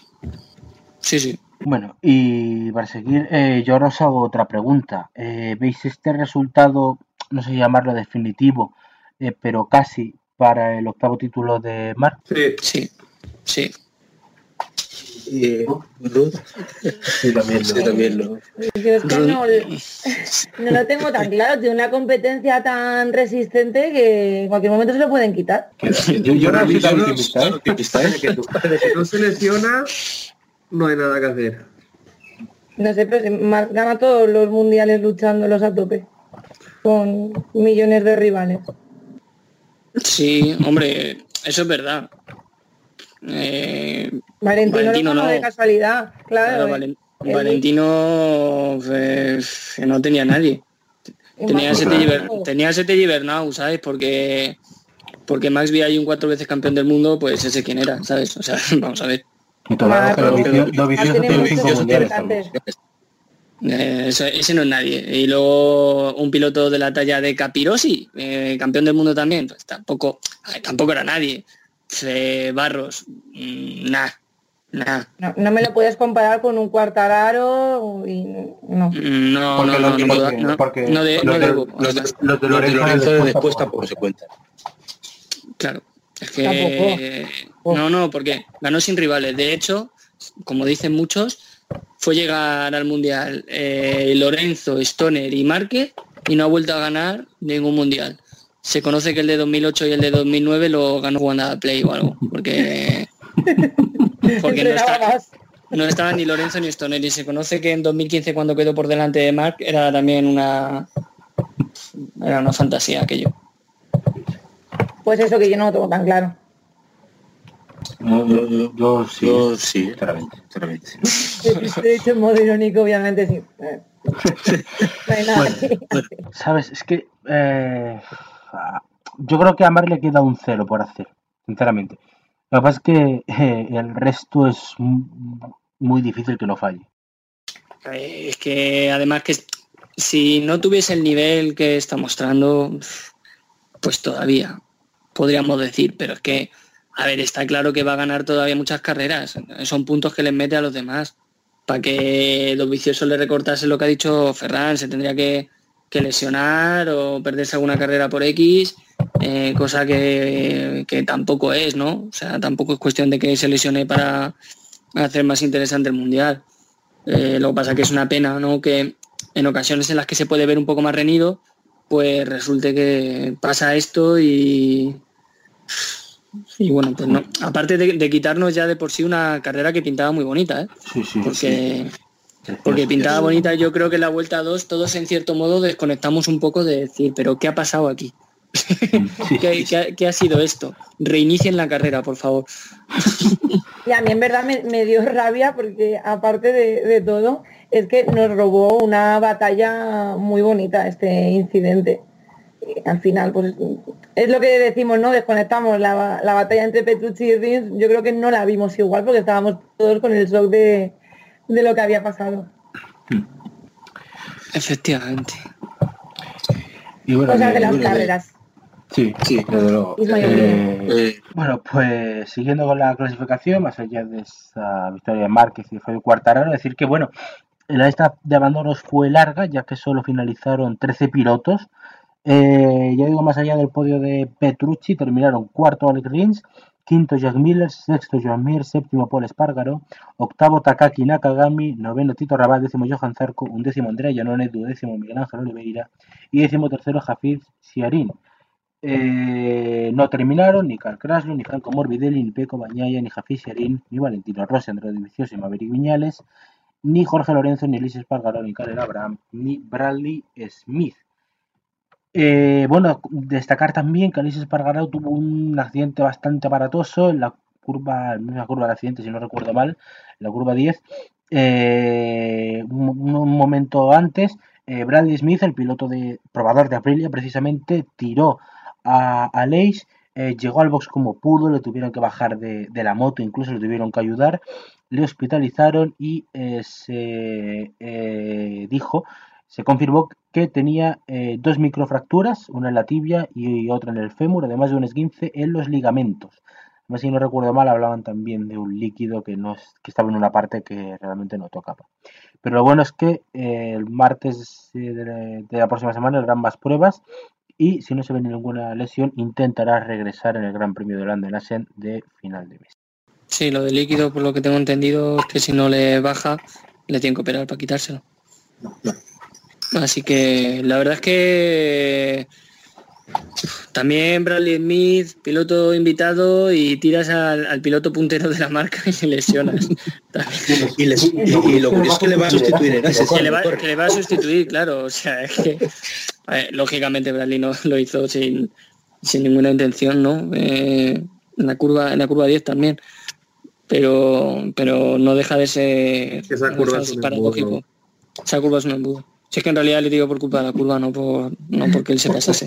sí, sí. Bueno, y para seguir, eh, yo ahora os hago otra pregunta. Eh, ¿Veis este resultado, no sé llamarlo definitivo, eh, pero casi para el octavo título de Marc? Sí, Sí, sí. Y Ruth, Sí, también. sí, también lo. Yo es que no, no lo tengo tan claro, tiene una competencia tan resistente que en cualquier momento se lo pueden quitar. Yo, yo no soy tan optimista, ¿eh? optimista, ¿eh? que tú- de que no se lesiona, no hay nada que hacer. No sé, pero si Marc gana todos los mundiales luchándolos a tope. Con millones de rivales. Sí, hombre, eso es verdad. Eh, Valentino, no. de casualidad, claro. claro, eh. Valen- Eh, Valentino eh, que no tenía nadie. y Tenía siete Gibernau, ¿sabes? Porque porque Max hay un cuatro veces campeón del mundo, pues ese quién era, ¿sabes? O sea, vamos a ver. Y todavía. Eh, ese no es nadie. Y luego un piloto de la talla de Capirosi, eh, campeón del mundo también, pues tampoco, tampoco era nadie. Eh, Barros, mm, nah, nah. No, no me lo puedes comparar con un cuartararo y no. Mm, No, Porque no, los- no, no, porque- no, porque no de- los de- debo, Los de, además. los de Lorenzo de después tampoco se cuentan. Claro, es que Tampoco. no, no, porque ganó sin rivales. De hecho, como dicen muchos, fue llegar al Mundial eh, Lorenzo, Stoner y Márquez y no ha vuelto a ganar ningún Mundial. Se conoce que el de 2008 y el de 2009 lo ganó jugando a Play o algo, porque, porque no, está- no estaban ni Lorenzo ni Stoner y se conoce que en 2015 cuando quedó por delante de Marc era también una era una fantasía aquello. Pues eso que yo no lo tengo tan claro. No, yo, yo- Yo sí, yo sí, sinceramente. Lo he dicho en modo irónico, obviamente sí. Eh, No hay nada que- ¿Sabes? Es que eh, yo creo que a Mar le queda un cero por hacer, sinceramente. Lo que pasa es que eh, el resto es muy difícil que no falle. Eh, Es que además que si no tuviese el nivel que está mostrando, pues todavía podríamos decir, pero es que, a ver, está claro que va a ganar todavía muchas carreras. Son puntos que les mete a los demás. Para que los viciosos le recortasen lo que ha dicho Ferran, se tendría que, que lesionar o perderse alguna carrera por X, eh, cosa que, que tampoco es, ¿no? O sea, tampoco es cuestión de que se lesione para hacer más interesante el mundial. Eh, lo que pasa que es una pena, ¿no? Que en ocasiones en las que se puede ver un poco más reñido, pues resulte que pasa esto y. Y bueno, pues no. Aparte de, de quitarnos ya de por sí una carrera que pintaba muy bonita, ¿eh? Sí, sí, Porque, porque pintaba bonita, yo creo que en la vuelta 2 todos en cierto modo desconectamos un poco de decir, pero ¿qué ha pasado aquí? ¿Qué, qué ha- qué ha sido esto? Reinicien la carrera, por favor. Y a mí en verdad me, me dio rabia porque aparte de, de todo, es que nos robó una batalla muy bonita este incidente. Y al final, pues es lo que decimos, ¿no? Desconectamos la, la batalla entre Petrucci y Rins. Yo creo que no la vimos igual porque estábamos todos con el shock de, de lo que había pasado. Efectivamente. Y bueno, Cosas de eh, las bueno, carreras. sí. Sí, desde luego. Ismael. Eh, Eh, Bueno, pues siguiendo con la clasificación, más allá de esa victoria de Márquez y Fabio Quartararo, decir que bueno, la lista de abandonos fue larga, ya que solo finalizaron 13 pilotos. Eh, ya digo, más allá del podio de Petrucci, terminaron cuarto Alex Rins, quinto Jack Miller, sexto Joan Mir, séptimo Paul Espargaro, octavo Takaki Nakagami, noveno Tito Rabat, décimo Johan Zarco, undécimo Andrea Iannone, duodécimo Miguel Ángel Oliveira y décimo tercero Jafiz Siarín. Eh, no terminaron ni Carl Kraslo, ni Franco Morbidelli, ni Peco Bañaya, ni Jafiz Siarín, ni Valentino Rossi, Andrés Vicioso y Maverick Viñales, ni Jorge Lorenzo, ni Luis Espargaró, ni Karel Abraham, ni Bradley Smith. Eh, bueno, destacar también que Alice Espargaró tuvo un accidente bastante aparatoso en la curva, la curva de accidente, si no recuerdo mal, la curva 10. Eh, un, momento antes, eh, Bradley Smith, el piloto de probador de Aprilia, precisamente tiró a, a Leish, eh, llegó al box como pudo, le tuvieron que bajar de, de la moto, incluso le tuvieron que ayudar, le hospitalizaron y eh, se eh, dijo, se confirmó que tenía eh, dos microfracturas, una en la tibia y otra en el fémur, además de un esguince en los ligamentos. Además, si no recuerdo mal, hablaban también de un líquido que, no es- que estaba en una parte que realmente no tocaba. Pero lo bueno es que eh, el martes eh, de, de la próxima semana habrán más pruebas y si no se ve ninguna lesión intentará regresar en el Gran Premio de Holanda en Assen de final de mes. Sí, lo de líquido, por lo que tengo entendido, es que si no le baja, le tienen que operar para quitárselo. Así que la verdad es que también Bradley Smith, piloto invitado, y tiras al, al piloto puntero de la marca y le lesionas. Y, les- y- y lo curioso es que le va a sustituir que, le va, que le va a sustituir, claro. O sea, es que ver, lógicamente Bradley no lo hizo sin, sin ninguna intención, ¿no? Eh, en la curva, en la curva 10 también. Pero, pero no deja de ser, Esa curva es un paradójico. embudo. Esa curva es un embudo. Si es que en realidad le digo por culpa de la curva, no por no porque él se pasase.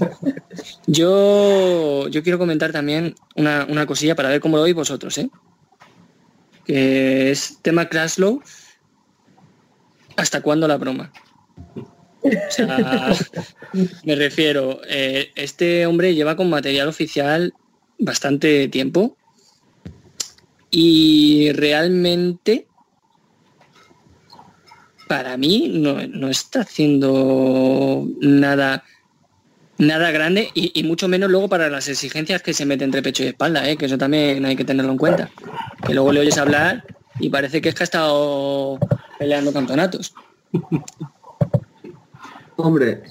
Yo, yo quiero comentar también una, una cosilla para ver cómo lo veis vosotros, ¿eh? Que es tema Crashlow. ¿Hasta cuándo la broma? O sea, me refiero, eh, este hombre lleva con material oficial bastante tiempo y realmente para mí no, no está haciendo nada nada grande y, y mucho menos luego para las exigencias que se mete entre pecho y espalda, ¿eh? que eso también hay que tenerlo en cuenta. Que luego le oyes hablar y parece que es que ha estado peleando campeonatos. Hombre,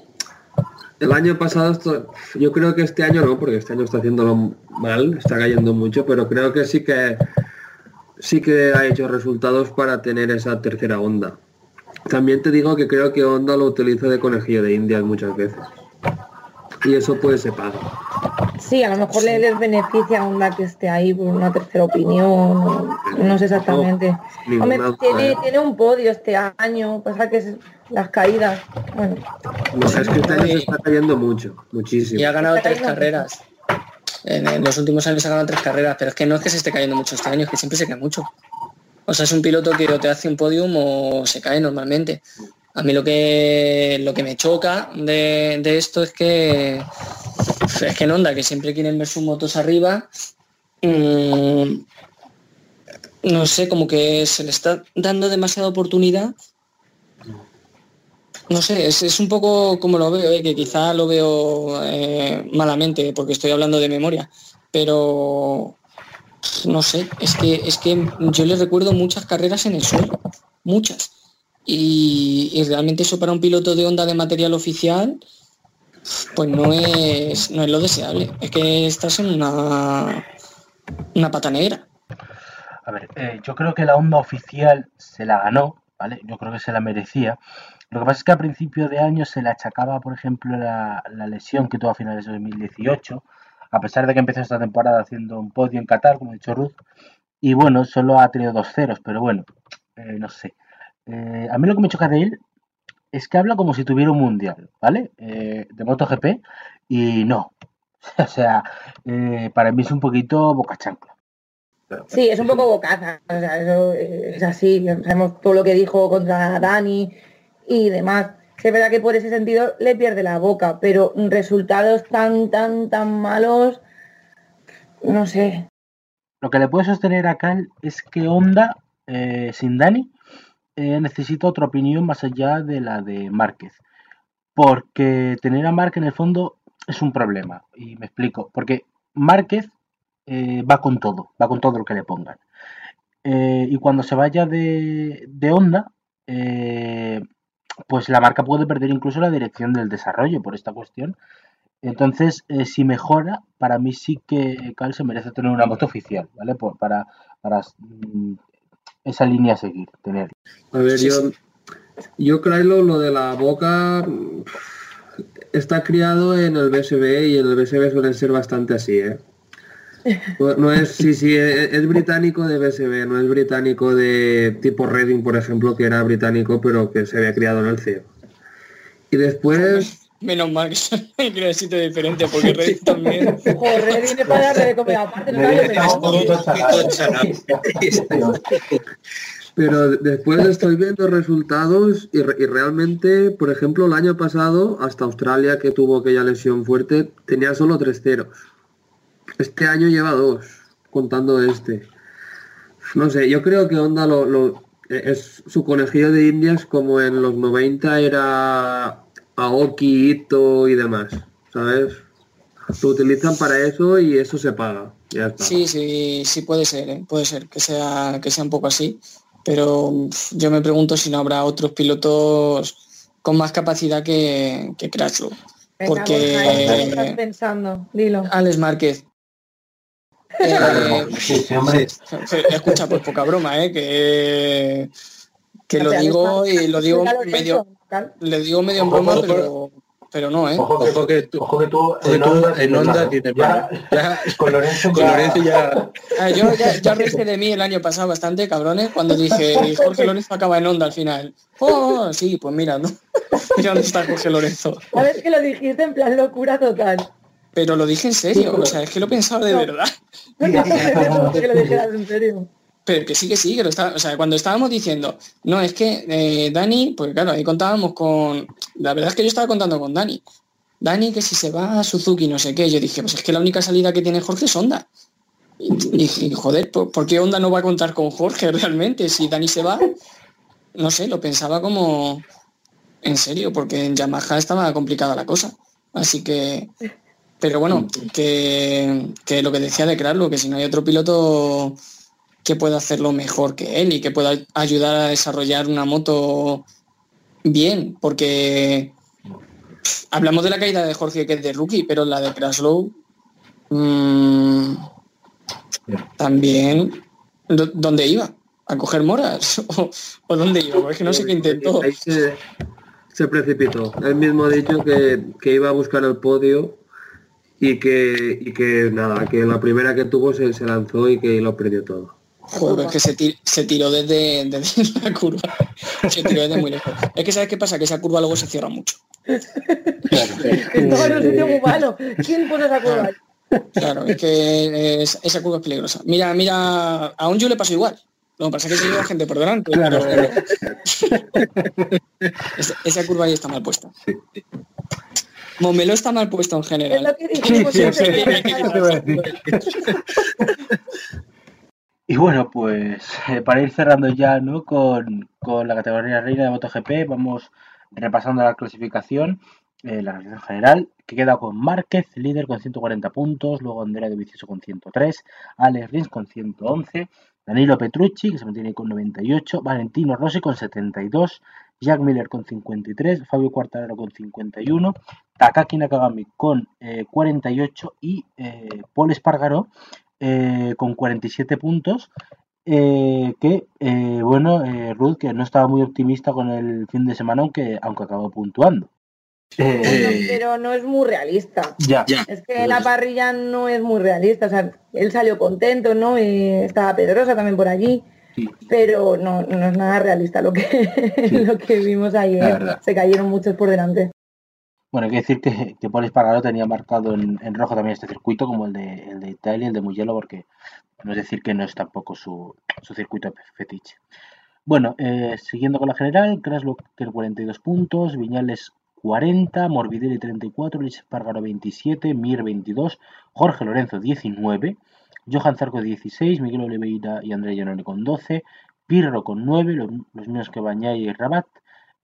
el año pasado, esto, yo creo que este año no, porque este año está haciéndolo mal, está cayendo mucho, pero creo que sí que sí que ha hecho resultados para tener esa tercera onda. También te digo que creo que Honda lo utiliza de conejillo de indias muchas veces. Y eso puede ser paga. Sí, a lo mejor le les beneficia a Honda que esté ahí por una tercera opinión, no sé exactamente. No, Hombre, ninguna tiene, un podio este año, pasa que es las caídas. Bueno, No, es que este año se está cayendo mucho, muchísimo. Y ha ganado tres carreras. En, en los últimos años ha ganado tres carreras, pero es que no es que se esté cayendo mucho este año, es que siempre se cae mucho. O sea, es un piloto que o te hace un podium o se cae normalmente. A mí lo que lo que me choca de, de esto es que es que en Honda, que siempre quieren ver sus motos arriba, mm, no sé, como que se le está dando demasiada oportunidad no sé, es, es un poco como lo veo, ¿eh? que quizá lo veo eh, malamente porque estoy hablando de memoria, pero no sé, es que, es que yo le recuerdo muchas carreras en el suelo, muchas. Y, y realmente eso para un piloto de onda de material oficial, pues no es, no es lo deseable. Es que estás en una, una pata negra. A ver, eh, yo creo que la onda oficial se la ganó, ¿vale? Yo creo que se la merecía. Lo que pasa es que a principio de año se le achacaba, por ejemplo, la, la lesión que tuvo a finales de 2018, a pesar de que empezó esta temporada haciendo un podio en Qatar, como ha dicho Ruth, y bueno, solo ha tenido dos ceros, pero bueno, eh, no sé. Eh, a mí lo que me choca de él es que habla como si tuviera un mundial, ¿vale? Eh, de MotoGP, y no. O sea, para mí es un poquito boca chancla. sí, es un poco bocaza, o sea, eso es así, sabemos todo lo que dijo contra Dani y demás. Es verdad que por ese sentido le pierde la boca, pero resultados tan, tan, tan malos, no sé. Lo que le puede sostener a Cal es que Honda, eh, sin Dani, eh, necesita otra opinión más allá de la de Márquez. Porque tener a Márquez en el fondo es un problema. Y me explico. Porque Márquez eh, va con todo, va con todo lo que le pongan. Eh, y cuando se vaya de, de Honda, eh, pues la marca puede perder incluso la dirección del desarrollo por esta cuestión. Entonces, eh, si mejora, para mí sí que Cal se merece tener una moto oficial, ¿vale? Por- para para mm, esa línea a seguir, tener. A ver, Sí, yo, yo creo lo de la boca mm, está criado en el BSB y en el BSB suelen ser bastante así, ¿eh? No, no es, sí, sí, es, es británico de BSB, no es británico de tipo Reading, por ejemplo, que era británico pero que se había criado en el CEO. Y después, Menos mal que son sitio diferente, porque Reddit también. Joder, viene para darle de comer aparte, no sabe lo que me pero después estoy viendo resultados y, re- y realmente, por ejemplo, el año pasado, hasta Australia, que tuvo aquella lesión fuerte, tenía solo tres ceros. Este año lleva dos, contando este. No sé, yo creo que Honda lo, lo- es su conejillo de indias como en los 90 era Aoki, Ito y demás, ¿sabes? Lo utilizan para eso y eso se paga. Ya está. Sí, sí, sí puede ser, ¿eh? puede ser que sea, que sea un poco así, pero yo me pregunto si no habrá otros pilotos con más capacidad que, que Crashlow. Venga, Porque- Borja, ¿qué estás pensando? Dilo. Alex Márquez. Eh, Sí, sí, hombre. escucha, pues poca broma, ¿eh? que, que lo digo y lo digo medio, le digo medio en broma, pero, pero no, ¿eh? Ojo que, Ojo que tú- ojo que tú que tú en Honda tienes ya, Ya, con Lorenzo con ya- Lorenzo ya... Ah, yo ya, ya reíste de mí el año pasado bastante, cabrones, cuando dije Jorge Lorenzo acaba en onda al final. Oh, sí, pues mira, ¿no? Mira dónde está Jorge Lorenzo. A ver que lo dijiste en plan locura total. Pero lo dije en serio, o sea, es que lo pensaba de verdad. No que lo dijeras en serio. Pero que sí, que sí, que lo está, o sea, cuando estábamos diciendo, no, es que eh, Dani, pues claro, ahí contábamos con, la verdad es que yo estaba contando con Dani. Dani, que si se va a Suzuki, no sé qué, yo dije, pues es que la única salida que tiene Jorge es Honda. Y dije, joder, ¿por, por qué Honda no va a contar con Jorge realmente? Si Dani se va, no sé, lo pensaba como en serio, porque en Yamaha estaba complicada la cosa. Así que, pero bueno, que, que lo que decía de Kraslo, que si no hay otro piloto que pueda hacerlo mejor que él y que pueda ayudar a desarrollar una moto bien, porque pff, hablamos de la caída de Jorge que es de rookie, pero la de Kraslow mm, también ¿dó- ¿dónde iba? ¿A coger moras? ¿O, o dónde iba? Es que no sé qué intentó. Ahí se, se precipitó. Él mismo ha dicho que, que iba a buscar el podio y que, y que nada, que la primera que tuvo se, se lanzó y que lo perdió todo. Joder, es que se, ti- se tiró desde, desde la curva. Se tiró desde muy lejos. Es que sabes qué pasa, que esa curva luego se cierra mucho. Estaba en un sitio muy malo. ¿Quién pone esa curva? Claro, es que es- esa curva es peligrosa. Mira, mira, a un yo le pasó igual. Lo que pasa es que se lleva gente por delante. pero- esa, esa curva ahí está mal puesta. Momelo está mal puesto en general. decir. Y bueno, pues eh, para ir cerrando ya ¿no? con, con la categoría reina de MotoGP, vamos repasando la clasificación, eh, la clasificación general, que queda con Márquez, líder con 140 puntos, luego Andrea de Vicioso con 103, Alex Rins con 111, Danilo Petrucci, que se mantiene con 98, Valentino Rossi con 72, Jack Miller con 53, Fabio Quartararo con 51, Takaki Nakagami con eh, 48 y eh, Paul Espargaró eh, con 47 puntos. eh, que eh, bueno, eh, Ruth que no estaba muy optimista con el fin de semana, aunque, aunque acabó puntuando. Eh, pero no es muy realista. Ya, ya. Es que la parrilla no es muy realista. O sea, él salió contento, ¿no? Y estaba Pedrosa también por allí. Sí. Pero no, no es nada realista lo que, lo que vimos ayer. verdad. Se cayeron muchos por delante. Bueno, hay que decir que, que Paul Espargaró tenía marcado en, en rojo también este circuito, como el de, el de Italia y el de Mugello, porque no es decir que no es tampoco su, su circuito fetiche. Bueno, eh, siguiendo con la general, Kraslow tiene 42 puntos, Viñales 40, Morbidelli 34, Luis Espargaro 27, Mir 22, Jorge Lorenzo 19, Johan Zarco 16, Miguel Oliveira y André Giannone con 12, Pirro con 9, los, los mismos que Bañaya y Rabat,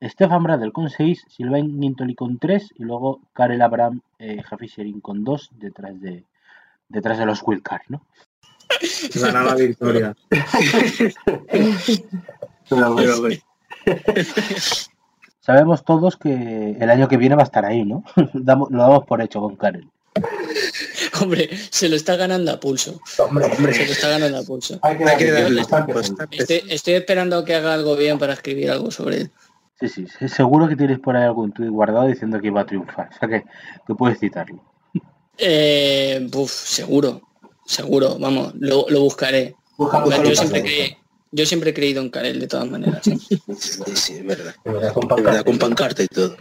Stefan Bradel con 6, Sylvain Guintoli con 3 y luego Karel Abraham, eh, Javi Sherin con 2 detrás de, detrás de los wildcard, ¿no? Gana la victoria. pero bueno, Sabemos todos que el año que viene va a estar ahí, ¿no? Damos- lo damos por hecho con Karel. Hombre, se lo está ganando a pulso. Hombre, Se lo está ganando a pulso. hay que hay que darle Estoy, estoy esperando que haga algo bien para escribir algo sobre él. Sí, sí, sí, seguro que tienes por ahí algún tuit guardado diciendo que iba a triunfar. O sea que, que puedes citarlo. Eh, buf, seguro, seguro, vamos, lo, lo buscaré. yo, siempre creí- yo siempre he creído en Karel de todas maneras. ¿eh? sí, sí, es verdad. Es verdad, con pancarta y todo.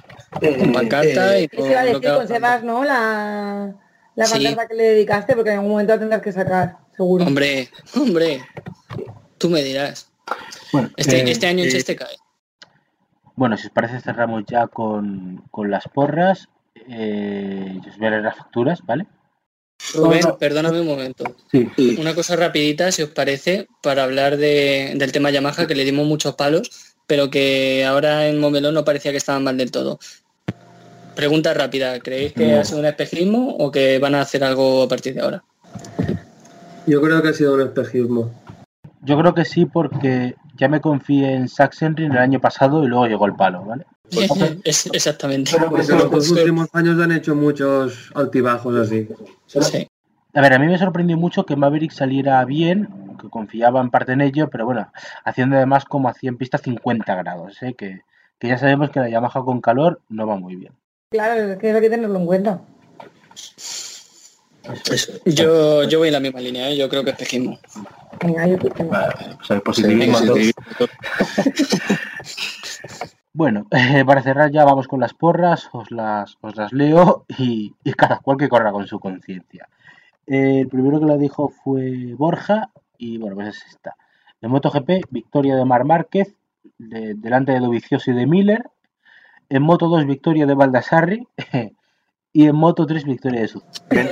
Con pancarta y ¿Qué con a lo decir? que haga Conservas, ¿no? La, la Sí. pancarta que le dedicaste, porque en algún momento la tendrás que sacar, seguro. Hombre, hombre, tú me dirás. Bueno, Este, eh, este año en eh, Cheste cae. bueno, si os parece cerramos ya con, con las porras. Eh, y os veré las facturas, ¿vale? Rubén, perdóname un momento. Sí. Sí. Una cosa rapidita, si os parece, para hablar de- del tema Yamaha, que le dimos muchos palos, pero que ahora en Momelón no parecía que estaban mal del todo. Pregunta rápida, ¿creéis que ha sido un espejismo o que van a hacer algo a partir de ahora? Yo creo que ha sido un espejismo. Yo creo que sí, porque ya me confié en Sachsenring el año pasado y luego llegó el palo, ¿vale? Es- exactamente. Porque en los últimos años han hecho muchos altibajos así. Sí. A ver, a mí me sorprendió mucho que Maverick saliera bien, que confiaba en parte en ello, pero bueno, haciendo además como hacía en pista 50 grados, ¿eh? que, que ya sabemos que la Yamaha con calor no va muy bien. Claro, es que hay que tenerlo en cuenta. Eso. Yo, yo voy en la misma línea, ¿eh? yo creo que espejismo. Venga, yo sí. Bueno, eh, para cerrar ya vamos con las porras, os las, os las leo y, y cada cual que corra con su conciencia. Eh, el primero que la dijo fue Borja y bueno, pues es esta. En MotoGP, victoria de Mar Márquez, de- delante de Dovizioso y de Miller. En Moto 2, victoria de Baldassarri. y en Moto 3, victoria de Suzuki. Pues,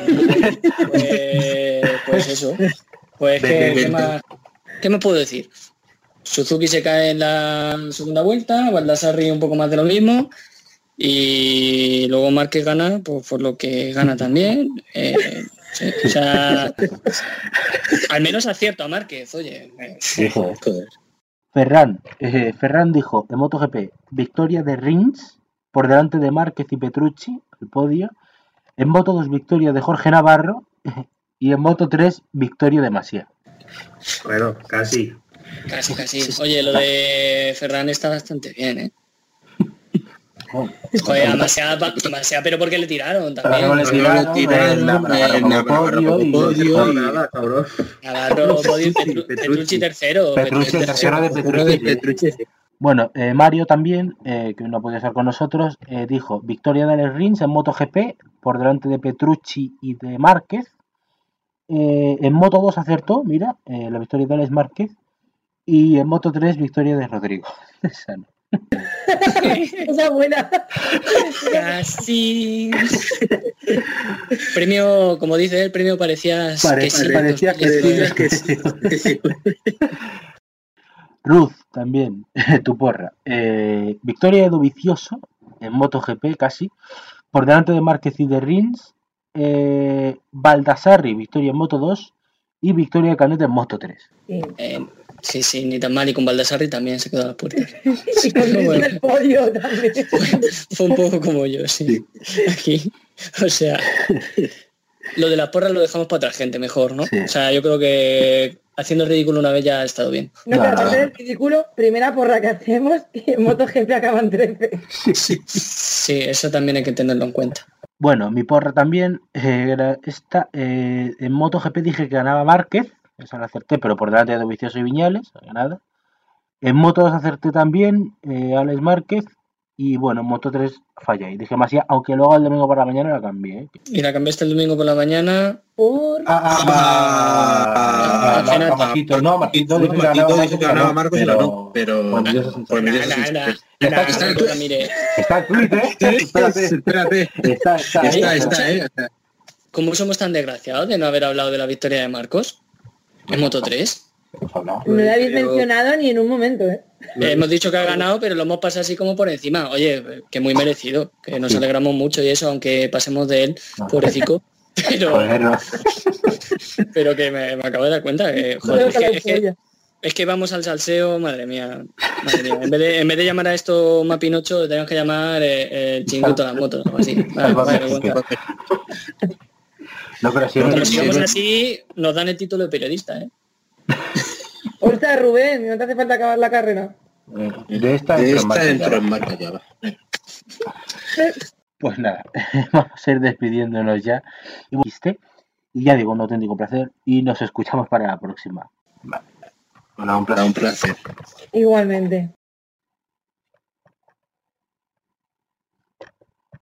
pues eso. Pues que, ¿qué, más- qué me puedo decir? Suzuki se cae en la segunda vuelta, Baldassarri un poco más de lo mismo y luego Márquez gana pues, por lo que gana también. Eh, o sea, al menos acierto a Márquez, oye. eh, Sí, joder. Ferran, eh, Ferran dijo en MotoGP, victoria de Rins por delante de Márquez y Petrucci, el podio. En Moto 2, victoria de Jorge Navarro. Y en Moto 3, victoria de Masia. Bueno, casi. Casi, casi. Oye, lo de Ferran está bastante bien, ¿eh? Joder, demasiado, demasiado, pero porque le tiraron también. Claro, le tiraron, podio nada, cabrón. Navarro, podio, Petrucci, tercero. Petrucci, el tercero de Pero de Petrucci. Petrucci. Bueno, eh, Mario también, eh, que no podía estar con nosotros, eh, dijo victoria de Alex Rins en MotoGP por delante de Petrucci y de Márquez. Eh, en Moto 2 acertó, mira, eh, la victoria de Alex Márquez. Y en Moto 3, victoria de Rodrigo. Esa buena. Casi. premio, como dice él, premio parecías Pare- que sí. parecía que que sí, que sí. Ruth también, tu porra. Eh, victoria de Dovicioso en MotoGP casi, por delante de Márquez y de Rins. Eh, Baldassarri, victoria en Moto 2 y victoria de Canet en Moto 3. Sí. Eh, sí, sí, ni tan mal. Y con Baldassarri también se quedó a las puertas. Y con Luis Bueno. en el podio también. Fue un poco como yo, sí. Aquí. O sea, lo de las porras lo dejamos para otra gente mejor, ¿no? Sí. O sea, yo creo que haciendo el ridículo una vez ya ha estado bien. No, pero aparte del ridículo, primera porra que hacemos y en MotoGP acaban 13. Sí, eso también hay que tenerlo en cuenta. Bueno, mi porra también eh, era esta. eh, en MotoGP dije que ganaba Márquez, esa la acerté, pero por delante de Dovicioso y Viñales, nada. En Moto 2 acerté también eh, Alex Márquez y bueno, en Moto 3 fallé. Y dije más ya, aunque luego el domingo por la mañana la cambié. ¿eh? Y la cambiaste el domingo por la mañana. Por... Ah, al final- Majito, no, Majito No, Marquito dijo que ganaba Marcos y pero Bueno, medios Nada, nada, Está- el tweet, ¿eh? Espérate. Espérate. Está, está, Está, está, eh. ¿cómo somos tan desgraciados de no haber hablado de la victoria de Marcos? En Moto 3. Hemos hablado. No lo habéis Pero- mencionado ni en un momento, ¿eh? Eh, hemos dicho que ha ganado, pero lo hemos pasado así como por encima. Oye, que muy merecido, que nos alegramos mucho y eso, aunque pasemos de él, pobrecito. Pero, Joder, no. pero que me, me acabo de dar cuenta que, joder, es que la que, es que- polla. es que vamos al salseo, madre mía. Madre mía. En, vez de, en vez de llamar a esto Mapinocho, le tenemos que llamar eh, el chinguito de las motos o algo así. Ah. No, pero así, nos dan el título de periodista, ¿eh? Ostras, Rubén, no te hace falta acabar la carrera. De esta, De entro en esta ya. en marca ya va. Pues nada, vamos a ir despidiéndonos ya. Y ¿viste? Y ya digo, un auténtico placer y nos escuchamos para la próxima. Bueno, un placer. Un placer. Igualmente.